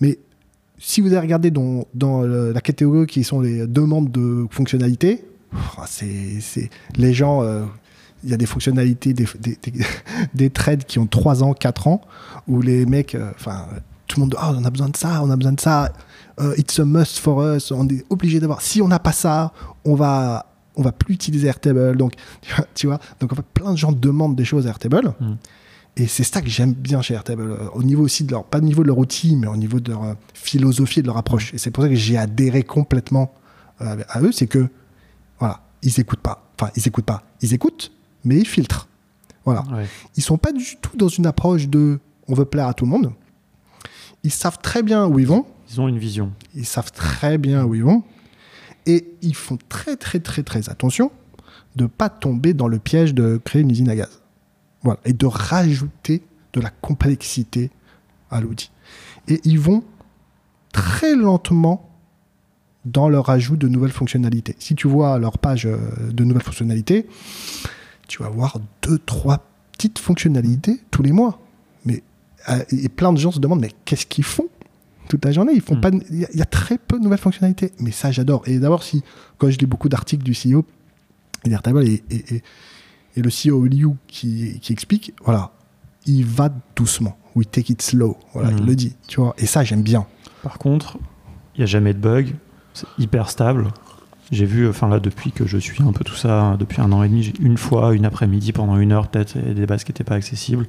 Mais si vous avez regardé dans, dans la catégorie qui sont les demandes de fonctionnalités, oh, c'est les gens. Euh, il y a des fonctionnalités, des, des, des, trades qui ont 3 ans, 4 ans, où les mecs, enfin, tout le monde, oh, on a besoin de ça, on a besoin de ça, it's a must for us, on est obligé d'avoir. Si on n'a pas ça, on va on va plus utiliser Airtable. Donc, tu vois, donc en fait, plein de gens demandent des choses à Airtable. Hmm. Et c'est ça que j'aime bien chez Airtable, euh, au niveau aussi de leur, pas au niveau de leur outil, mais au niveau de leur euh, philosophie et de leur approche. Et c'est pour ça que j'ai adhéré complètement euh, à eux, c'est que, voilà, ils écoutent pas. Enfin, ils écoutent pas. Ils écoutent, mais ils filtrent. Voilà. Ils sont pas du tout dans une approche de on veut plaire à tout le monde. Ils savent très bien où ils vont. Ils ont une vision. Ils savent très bien où ils vont. Et ils font très très très très attention de ne pas tomber dans le piège de créer une usine à gaz. Voilà. Et de rajouter de la complexité à l'outil. Et ils vont très lentement dans leur ajout de nouvelles fonctionnalités. Si tu vois leur page euh, de nouvelles fonctionnalités, tu vas voir deux, trois petites fonctionnalités tous les mois. Mais euh, et plein de gens se demandent mais qu'est-ce qu'ils font toute la journée? Ils font hmm. pas. Il y, a très peu de nouvelles fonctionnalités. Mais ça, j'adore. Et d'abord, si quand je lis beaucoup d'articles du CEO, et, et, et, et, le CEO Liu qui, qui explique, voilà, il va doucement. We take it slow. Voilà, il hmm. le dit. Tu vois. Et ça, j'aime bien. Par contre, il n'y a jamais de bug. C'est hyper stable. J'ai vu, enfin là, depuis que je suis un peu tout ça, depuis un an et demi, j'ai une fois, une après-midi, pendant une heure, peut-être, des bases qui n'étaient pas accessibles.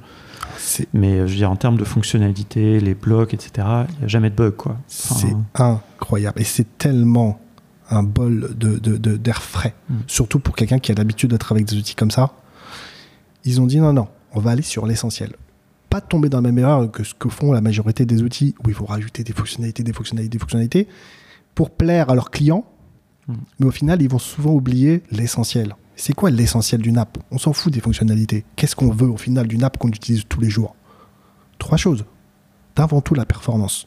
Mais je veux dire, en termes de fonctionnalité, les blocs, etc., il n'y a jamais de bug, quoi. c'est incroyable. Et c'est tellement un bol d'air de, de, frais, mm. surtout pour quelqu'un qui a l'habitude d'être avec des outils comme ça. Ils ont dit non, non, on va aller sur l'essentiel. Pas tomber dans la même erreur que ce que font la majorité des outils où il faut rajouter des fonctionnalités, des fonctionnalités, des fonctionnalités pour plaire à leurs clients. Mm. Mais au final, ils vont souvent oublier l'essentiel. C'est quoi l'essentiel d'une app? On s'en fout des fonctionnalités. Qu'est-ce qu'on veut au final d'une app qu'on utilise tous les jours? Trois choses. D'avant tout la performance.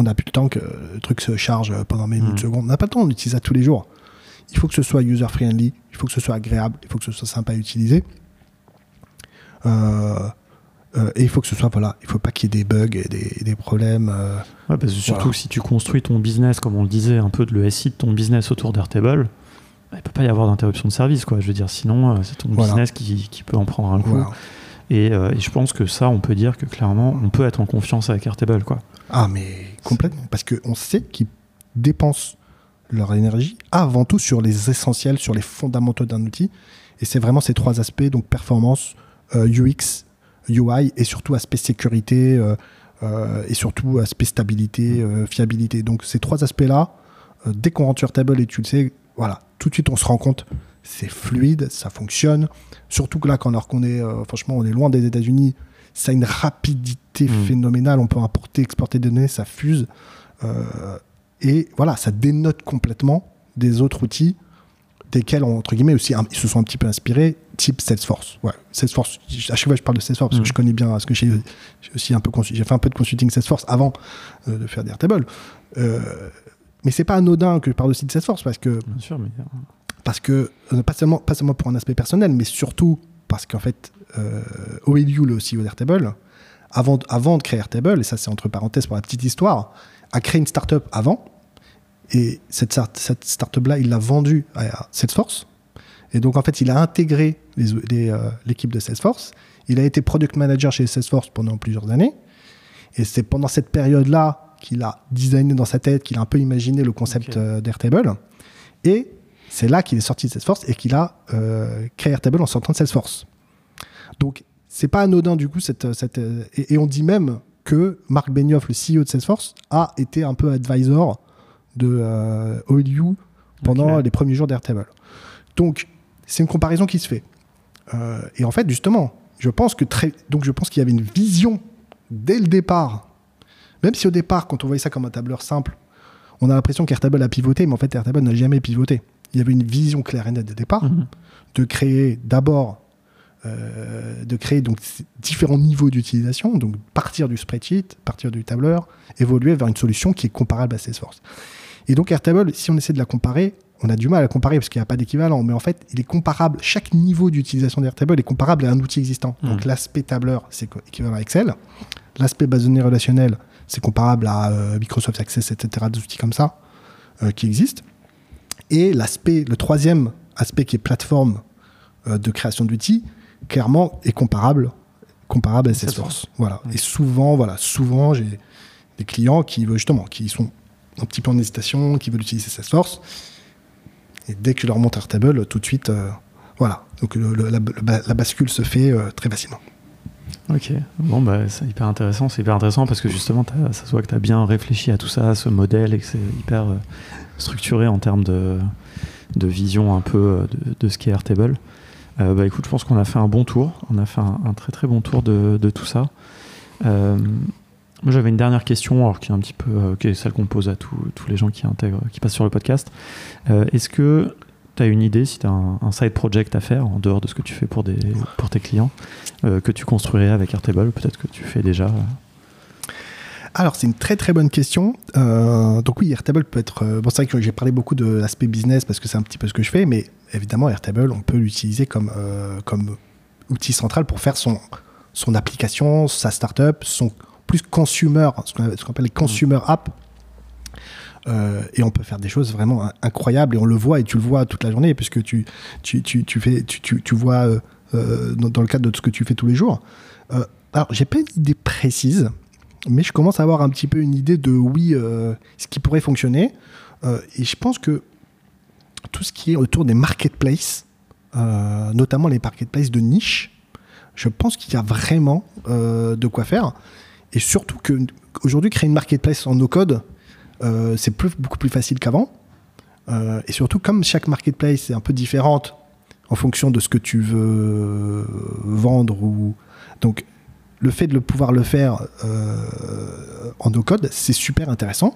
On n'a plus le temps que le truc se charge pendant une mmh. secondes. On n'a pas le temps, on utilise ça tous les jours. Il faut que ce soit user-friendly, il faut que ce soit agréable, il faut que ce soit sympa à utiliser. Euh, euh, et il faut que ce soit, voilà, il faut pas qu'il y ait des bugs et des, problèmes. Euh, ouais, parce que surtout si tu construis ton business, comme on le disait, un peu de le SI de ton business autour d'Airtable, il ne peut pas y avoir d'interruption de service, quoi. Je veux dire, sinon, c'est ton business qui, qui, peut en prendre un coup. Euh, et, je pense que ça, on peut dire que clairement, on peut être en confiance avec Airtable, quoi. Ah, mais complètement. Parce qu'on sait qu'ils dépensent leur énergie avant tout sur les essentiels, sur les fondamentaux d'un outil. Et c'est vraiment ces trois aspects, donc performance, UX, euh, UI et surtout aspect sécurité, euh, et surtout aspect stabilité, euh, fiabilité. Donc ces trois aspects-là, euh, dès qu'on rentre sur Table et tu le sais, voilà, tout de suite on se rend compte, c'est fluide, ça fonctionne. Surtout que là, quand alors qu'on est, euh, franchement, on est loin des États-Unis, ça a une rapidité Mm. phénoménale. On peut importer, exporter des données, ça fuse. Euh, et voilà, ça dénote complètement des autres outils desquels, entre guillemets, aussi, un- ils se sont un petit peu inspirés, type Salesforce. Ouais, Salesforce, à chaque fois je parle de Salesforce parce que je connais bien, parce que j'ai aussi un peu j'ai fait un peu de consulting Salesforce avant euh, de faire des Airtable. Euh, mais c'est pas anodin que je parle aussi de Salesforce parce que Bien sûr, mais euh, parce que euh, pas seulement pas seulement pour un aspect personnel, mais surtout parce qu'en fait, euh, OLU, le CEO d'Airtable, avant, avant de créer Airtable, et ça c'est entre parenthèses pour la petite histoire, a créé une startup avant, et cette, start- cette startup-là, il l'a vendue à Salesforce. Et donc en fait, il a intégré les- les, euh, l'équipe de Salesforce. Il a été product manager chez Salesforce pendant plusieurs années. Et c'est pendant cette période-là qu'il a designé dans sa tête, qu'il a un peu imaginé le concept euh, d'Airtable. Et c'est là qu'il est sorti de Salesforce et qu'il a euh, créé Airtable en sortant de Salesforce. Donc, c'est pas anodin du coup. Cette, cette, euh, et, et on dit même que Marc Benioff, le CEO de Salesforce, a été un peu advisor de euh, OLU pendant les premiers jours d'Airtable. Donc, c'est une comparaison qui se fait. Euh, et en fait, justement, je pense que très, donc je pense qu'il y avait une vision dès le départ. Même si au départ, quand on voyait ça comme un tableur simple, on a l'impression qu'Airtable a pivoté, mais en fait, Airtable n'a jamais pivoté. Il y avait une vision claire et nette le départ Mhm. de créer d'abord euh, de créer donc différents niveaux d'utilisation, donc partir du spreadsheet, partir du tableur, évoluer vers une solution qui est comparable à Salesforce. Et donc Airtable, si on essaie de la comparer, on a du mal à la comparer parce qu'il n'y a pas d'équivalent, mais en fait, il est comparable, chaque niveau d'utilisation d'Airtable est comparable à un outil existant. Donc Mhm. l'aspect tableur, c'est équivalent à Excel. L'aspect base de données relationnelle, c'est comparable à euh, Microsoft Access, etc., des outils comme ça euh, qui existent. Et l'aspect, le troisième aspect qui est plateforme euh, de création d'outils, clairement est comparable, comparable à Salesforce. Voilà. Et souvent, voilà, souvent j'ai des clients qui veulent justement, qui sont un petit peu en hésitation, qui veulent utiliser Salesforce. Et dès que je leur montre Airtable, tout de suite, euh, voilà. Donc le- le- la, bascule se fait euh, très facilement. Ok, bon, bah, c'est hyper intéressant. C'est hyper intéressant parce que justement, ça se voit que tu as bien réfléchi à tout ça, à ce modèle, et que c'est hyper euh, structuré en termes de, de vision un peu euh, de, ce qu'est Airtable. Euh, bah, écoute, je pense qu'on a fait un bon tour. On a fait un, très très bon tour de, de tout ça. Euh, moi, j'avais une dernière question, alors qui est un petit peu, euh, qui est celle qu'on pose à tous les gens qui intègrent, qui passent sur le podcast. Est-ce que tu as une idée, si tu as un, side project à faire en dehors de ce que tu fais pour, des, pour tes clients, que tu construirais avec Airtable, peut-être que tu fais déjà. Alors, c'est une très très bonne question. Euh, donc oui, Airtable peut être... euh, bon, c'est vrai que j'ai parlé beaucoup de l'aspect business parce que c'est un petit peu ce que je fais, mais évidemment, Airtable, on peut l'utiliser comme, euh, comme outil central pour faire son, son application, sa startup, son plus consumer, ce qu'on appelle les consumer apps. Et on peut faire des choses vraiment in- incroyables et on le voit et tu le vois toute la journée puisque tu, tu, tu, tu fais, tu, vois dans, dans le cadre de ce que tu fais tous les jours. Alors, j'ai pas une idée précise, mais je commence à avoir un petit peu une idée de oui, euh, ce qui pourrait fonctionner. Euh, et je pense que tout ce qui est autour des marketplaces, euh, notamment les marketplaces de niche, je pense qu'il y a vraiment de quoi faire. Et surtout que aujourd'hui, créer une marketplace en no-code, c'est beaucoup plus facile qu'avant. Et surtout, comme chaque marketplace est un peu différente en fonction de ce que tu veux vendre, ou donc le fait de le pouvoir le faire euh, en no-code, c'est super intéressant.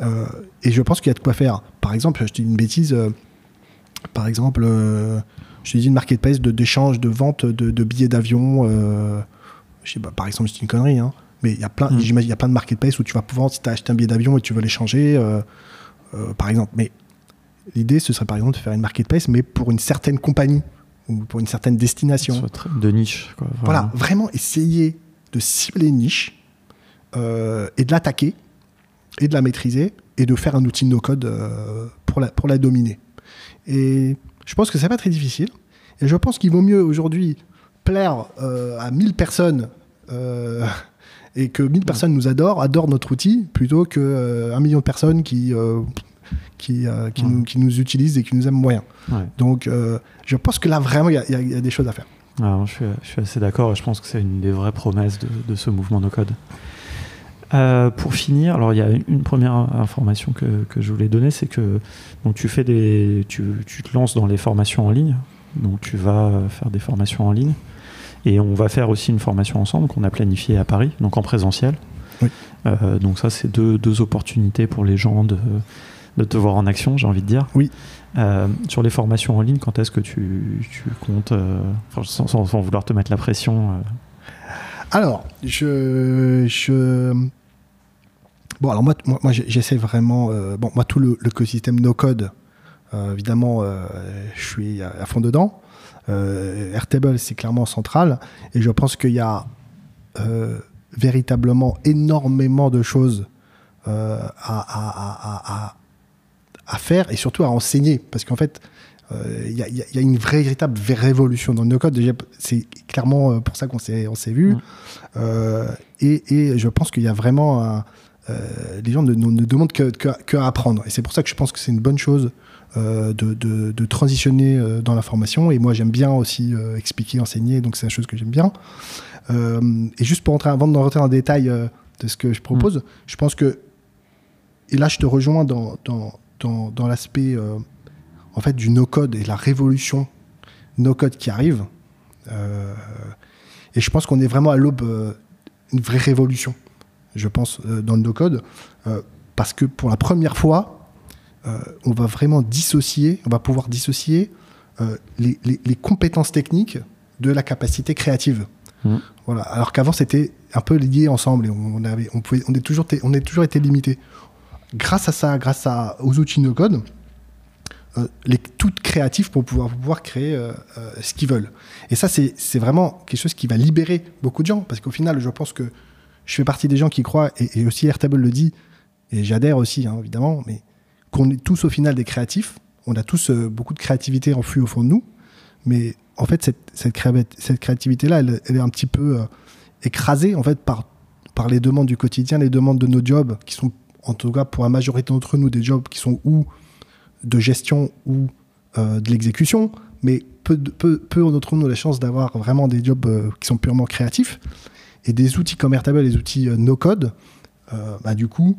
Euh, et je pense qu'il y a de quoi faire. Par exemple, je dis une bêtise. euh, par exemple, je te dis une marketplace de- d'échange, de, vente de, de billets d'avion. je sais pas, par exemple, c'est une connerie, hein, mais il y a plein, Mm. j'imagine, il y a plein de marketplaces où tu vas pouvoir, si tu as acheté un billet d'avion et tu veux l'échanger, par exemple. Mais l'idée, ce serait par exemple de faire une marketplace, mais pour une certaine compagnie ou pour une certaine destination. De niche. Quoi, vraiment. Voilà, vraiment essayer de cibler une niche euh, et de l'attaquer et de la maîtriser et de faire un outil no-code euh, pour, la, pour la dominer. Et je pense que c'est pas très difficile. Et je pense qu'il vaut mieux aujourd'hui plaire euh, à 1000 personnes et que 1000 personnes nous adorent, adorent notre outil, plutôt que euh, un million de personnes qui, qui, euh, qui, Ouais. nous, qui nous utilisent et qui nous aiment moyen. Ouais. Donc euh, je pense que là, vraiment, il y a- y, y des choses à faire. Alors, je, suis, je suis assez d'accord et je pense que c'est une des vraies promesses de, de ce mouvement no code. Euh, pour finir, alors il y a une première information que, que je voulais donner, c'est que donc tu fais des, tu, tu, te lances dans les formations en ligne, donc tu vas faire des formations en ligne, et on va faire aussi une formation ensemble qu'on a planifiée à Paris, donc en présentiel. Oui. Donc ça, c'est deux, deux, opportunités pour les gens de, de te voir en action, j'ai envie de dire. Oui. Euh, sur les formations en ligne, quand est-ce que tu, tu comptes, euh, sans, sans, sans, vouloir te mettre la pression euh... Alors, je, je, Bon, alors moi, moi, moi j'essaie vraiment. Bon, moi, tout l'écosystème no-code, évidemment, je suis à, fond dedans. Airtable, c'est clairement central. Et je pense qu'il y a véritablement énormément de choses à, à, à, à, faire et surtout à enseigner. Parce qu'en fait, il euh, y, y, a une vraie, véritable révolution dans le no-code. C'est clairement pour ça qu'on s'est vu. Mmh. Euh, et, et, je pense qu'il y a vraiment un, euh, les gens ne, ne, ne demandent que, que, que, à apprendre. Et c'est pour ça que je pense que c'est une bonne chose euh, de, de, de, transitionner euh, dans la formation. Et moi, j'aime bien aussi euh, expliquer, enseigner, donc c'est une chose que j'aime bien. et juste pour entrer, avant de rentrer dans le détail de ce que je propose, mmh. je pense que, et là, je te rejoins dans, dans, dans, dans l'aspect en fait du no-code et la révolution no-code qui arrive. et je pense qu'on est vraiment à l'aube d'une vraie révolution je pense, euh, dans le no-code, euh, parce que pour la première fois, euh, on va vraiment dissocier, on va pouvoir dissocier les, les, les, compétences techniques de la capacité créative. Mmh. Voilà. Alors qu'avant, c'était un peu lié ensemble et on, avait, on, pouvait, on, est toujours, on est toujours été limité. Grâce à ça, grâce aux outils no-code, euh, les toutes créatifs pour pouvoir, pouvoir créer euh, euh, ce qu'ils veulent. Et ça, c'est vraiment quelque chose qui va libérer beaucoup de gens, parce qu'au final, je pense que je fais partie des gens qui croient, et, aussi Airtable le dit, et j'adhère aussi, hein, évidemment, mais qu'on est tous au final des créatifs. On a tous beaucoup de créativité enfouie au fond de nous, mais en fait, cette, cette, cré cette créativité-là, elle, elle, est un petit peu écrasée en fait par, par les demandes du quotidien, les demandes de nos jobs, qui sont, en tout cas pour la majorité d'entre nous, des jobs qui sont ou de gestion ou euh, de l'exécution, mais peu, peu, peu d'entre nous ont la chance d'avoir vraiment des jobs euh, qui sont purement créatifs. Et des outils comme Airtable, les outils euh, no-code, bah, du coup,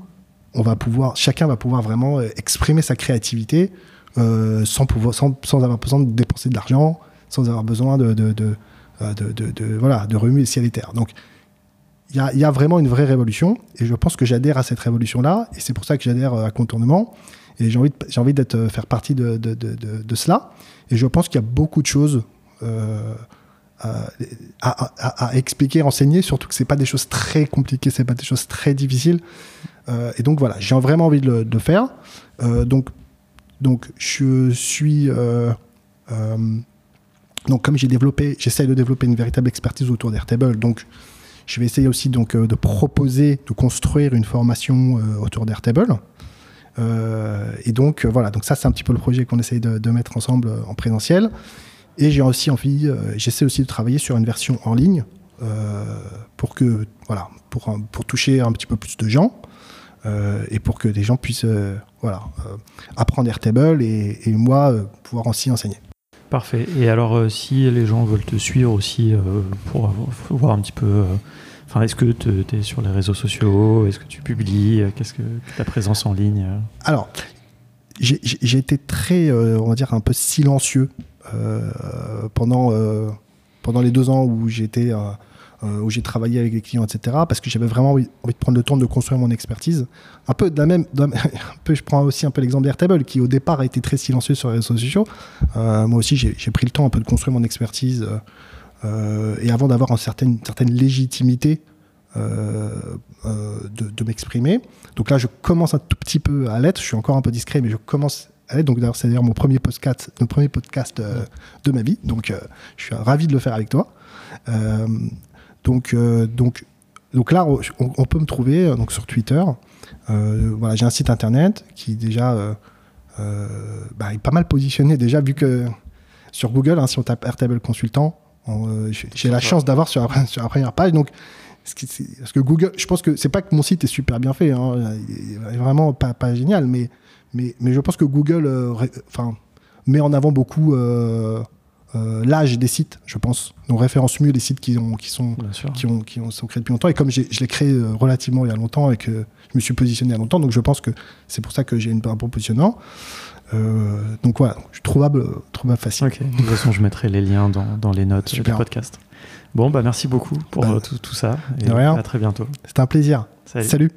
on va pouvoir, chacun va pouvoir vraiment exprimer sa créativité sans, avoir besoin de dépenser de l'argent, sans avoir besoin de, voilà, de remuer le ciel et. Donc, il y, a, vraiment une vraie révolution, et je pense que j'adhère à cette révolution-là, et c'est pour ça que j'adhère à Contournement, et j'ai envie, j'ai envie d'être, faire partie de, de, de, cela, et je pense qu'il y a beaucoup de choses euh, à, à, à, expliquer, enseigner, surtout que c'est pas des choses très compliquées, c'est pas des choses très difficiles. Euh, et donc voilà, j'ai vraiment envie de le, de faire. Euh, donc, donc je suis euh, euh donc comme j'ai développé, j'essaye de développer une véritable expertise autour d'Airtable. Donc je vais essayer aussi donc euh, de proposer, de construire une formation euh, autour d'Airtable. et donc voilà, donc ça c'est un petit peu le projet qu'on essaye de, mettre ensemble en présentiel. Et j'ai aussi envie, euh, j'essaie aussi de travailler sur une version en ligne euh, pour que, voilà, pour, pour toucher un petit peu plus de gens euh, et pour que des gens puissent, voilà, apprendre Airtable et moi pouvoir aussi enseigner. Parfait. Et alors, euh, si les gens veulent te suivre aussi euh, pour voir un petit peu. Enfin, est-ce que tu es sur les réseaux sociaux Est-ce que tu publies Qu'est-ce que ta présence en ligne Alors, j'ai été très, euh, on va dire, un peu silencieux euh, pendant, euh, pendant les deux ans où j'étais où j'ai travaillé avec les clients, etc. Parce que j'avais vraiment envie, de prendre le temps de construire mon expertise. Un peu de la même, un peu, je prends aussi un peu l'exemple d'Airtable qui au départ a été très silencieux sur les réseaux sociaux. Euh, moi aussi, j'ai pris le temps un peu de construire mon expertise euh, et avant d'avoir une certaine, légitimité euh, de, m'exprimer. Donc là, je commence un tout petit peu à l'être. Je suis encore un peu discret, mais je commence à l'être. Donc d'ailleurs, c'est d'ailleurs mon premier podcast, mon premier podcast de ma vie. Donc je suis ravi de le faire avec toi. Euh, donc, donc là, on, on, peut me trouver donc sur Twitter. Euh, voilà, j'ai un site internet qui déjà euh, bah, est pas mal positionné déjà vu que sur Google, hein, si on tape Airtable Consultant, j'ai la chance d'avoir sur, sur, la première page. Donc, parce que Google, je pense que c'est pas que mon site est super bien fait, hein, il est vraiment pas, pas génial, mais, mais, mais je pense que Google, enfin, met en avant beaucoup euh, l'âge des sites, je pense. On référence mieux les sites qui, ont, qui, sont, qui, ont, qui ont, sont créés depuis longtemps. Et comme je l'ai créé euh, relativement il y a longtemps et que je me suis positionné il y a longtemps, donc je pense que c'est pour ça que j'ai une, un bon positionnement. donc voilà, je suis trouvable, trouvable facile. De toute façon, je mettrai les liens dans, dans les notes du podcast. Bon, bah merci beaucoup pour bah, tout, tout, ça. Et rien. à très bientôt. C'était un plaisir. Salut.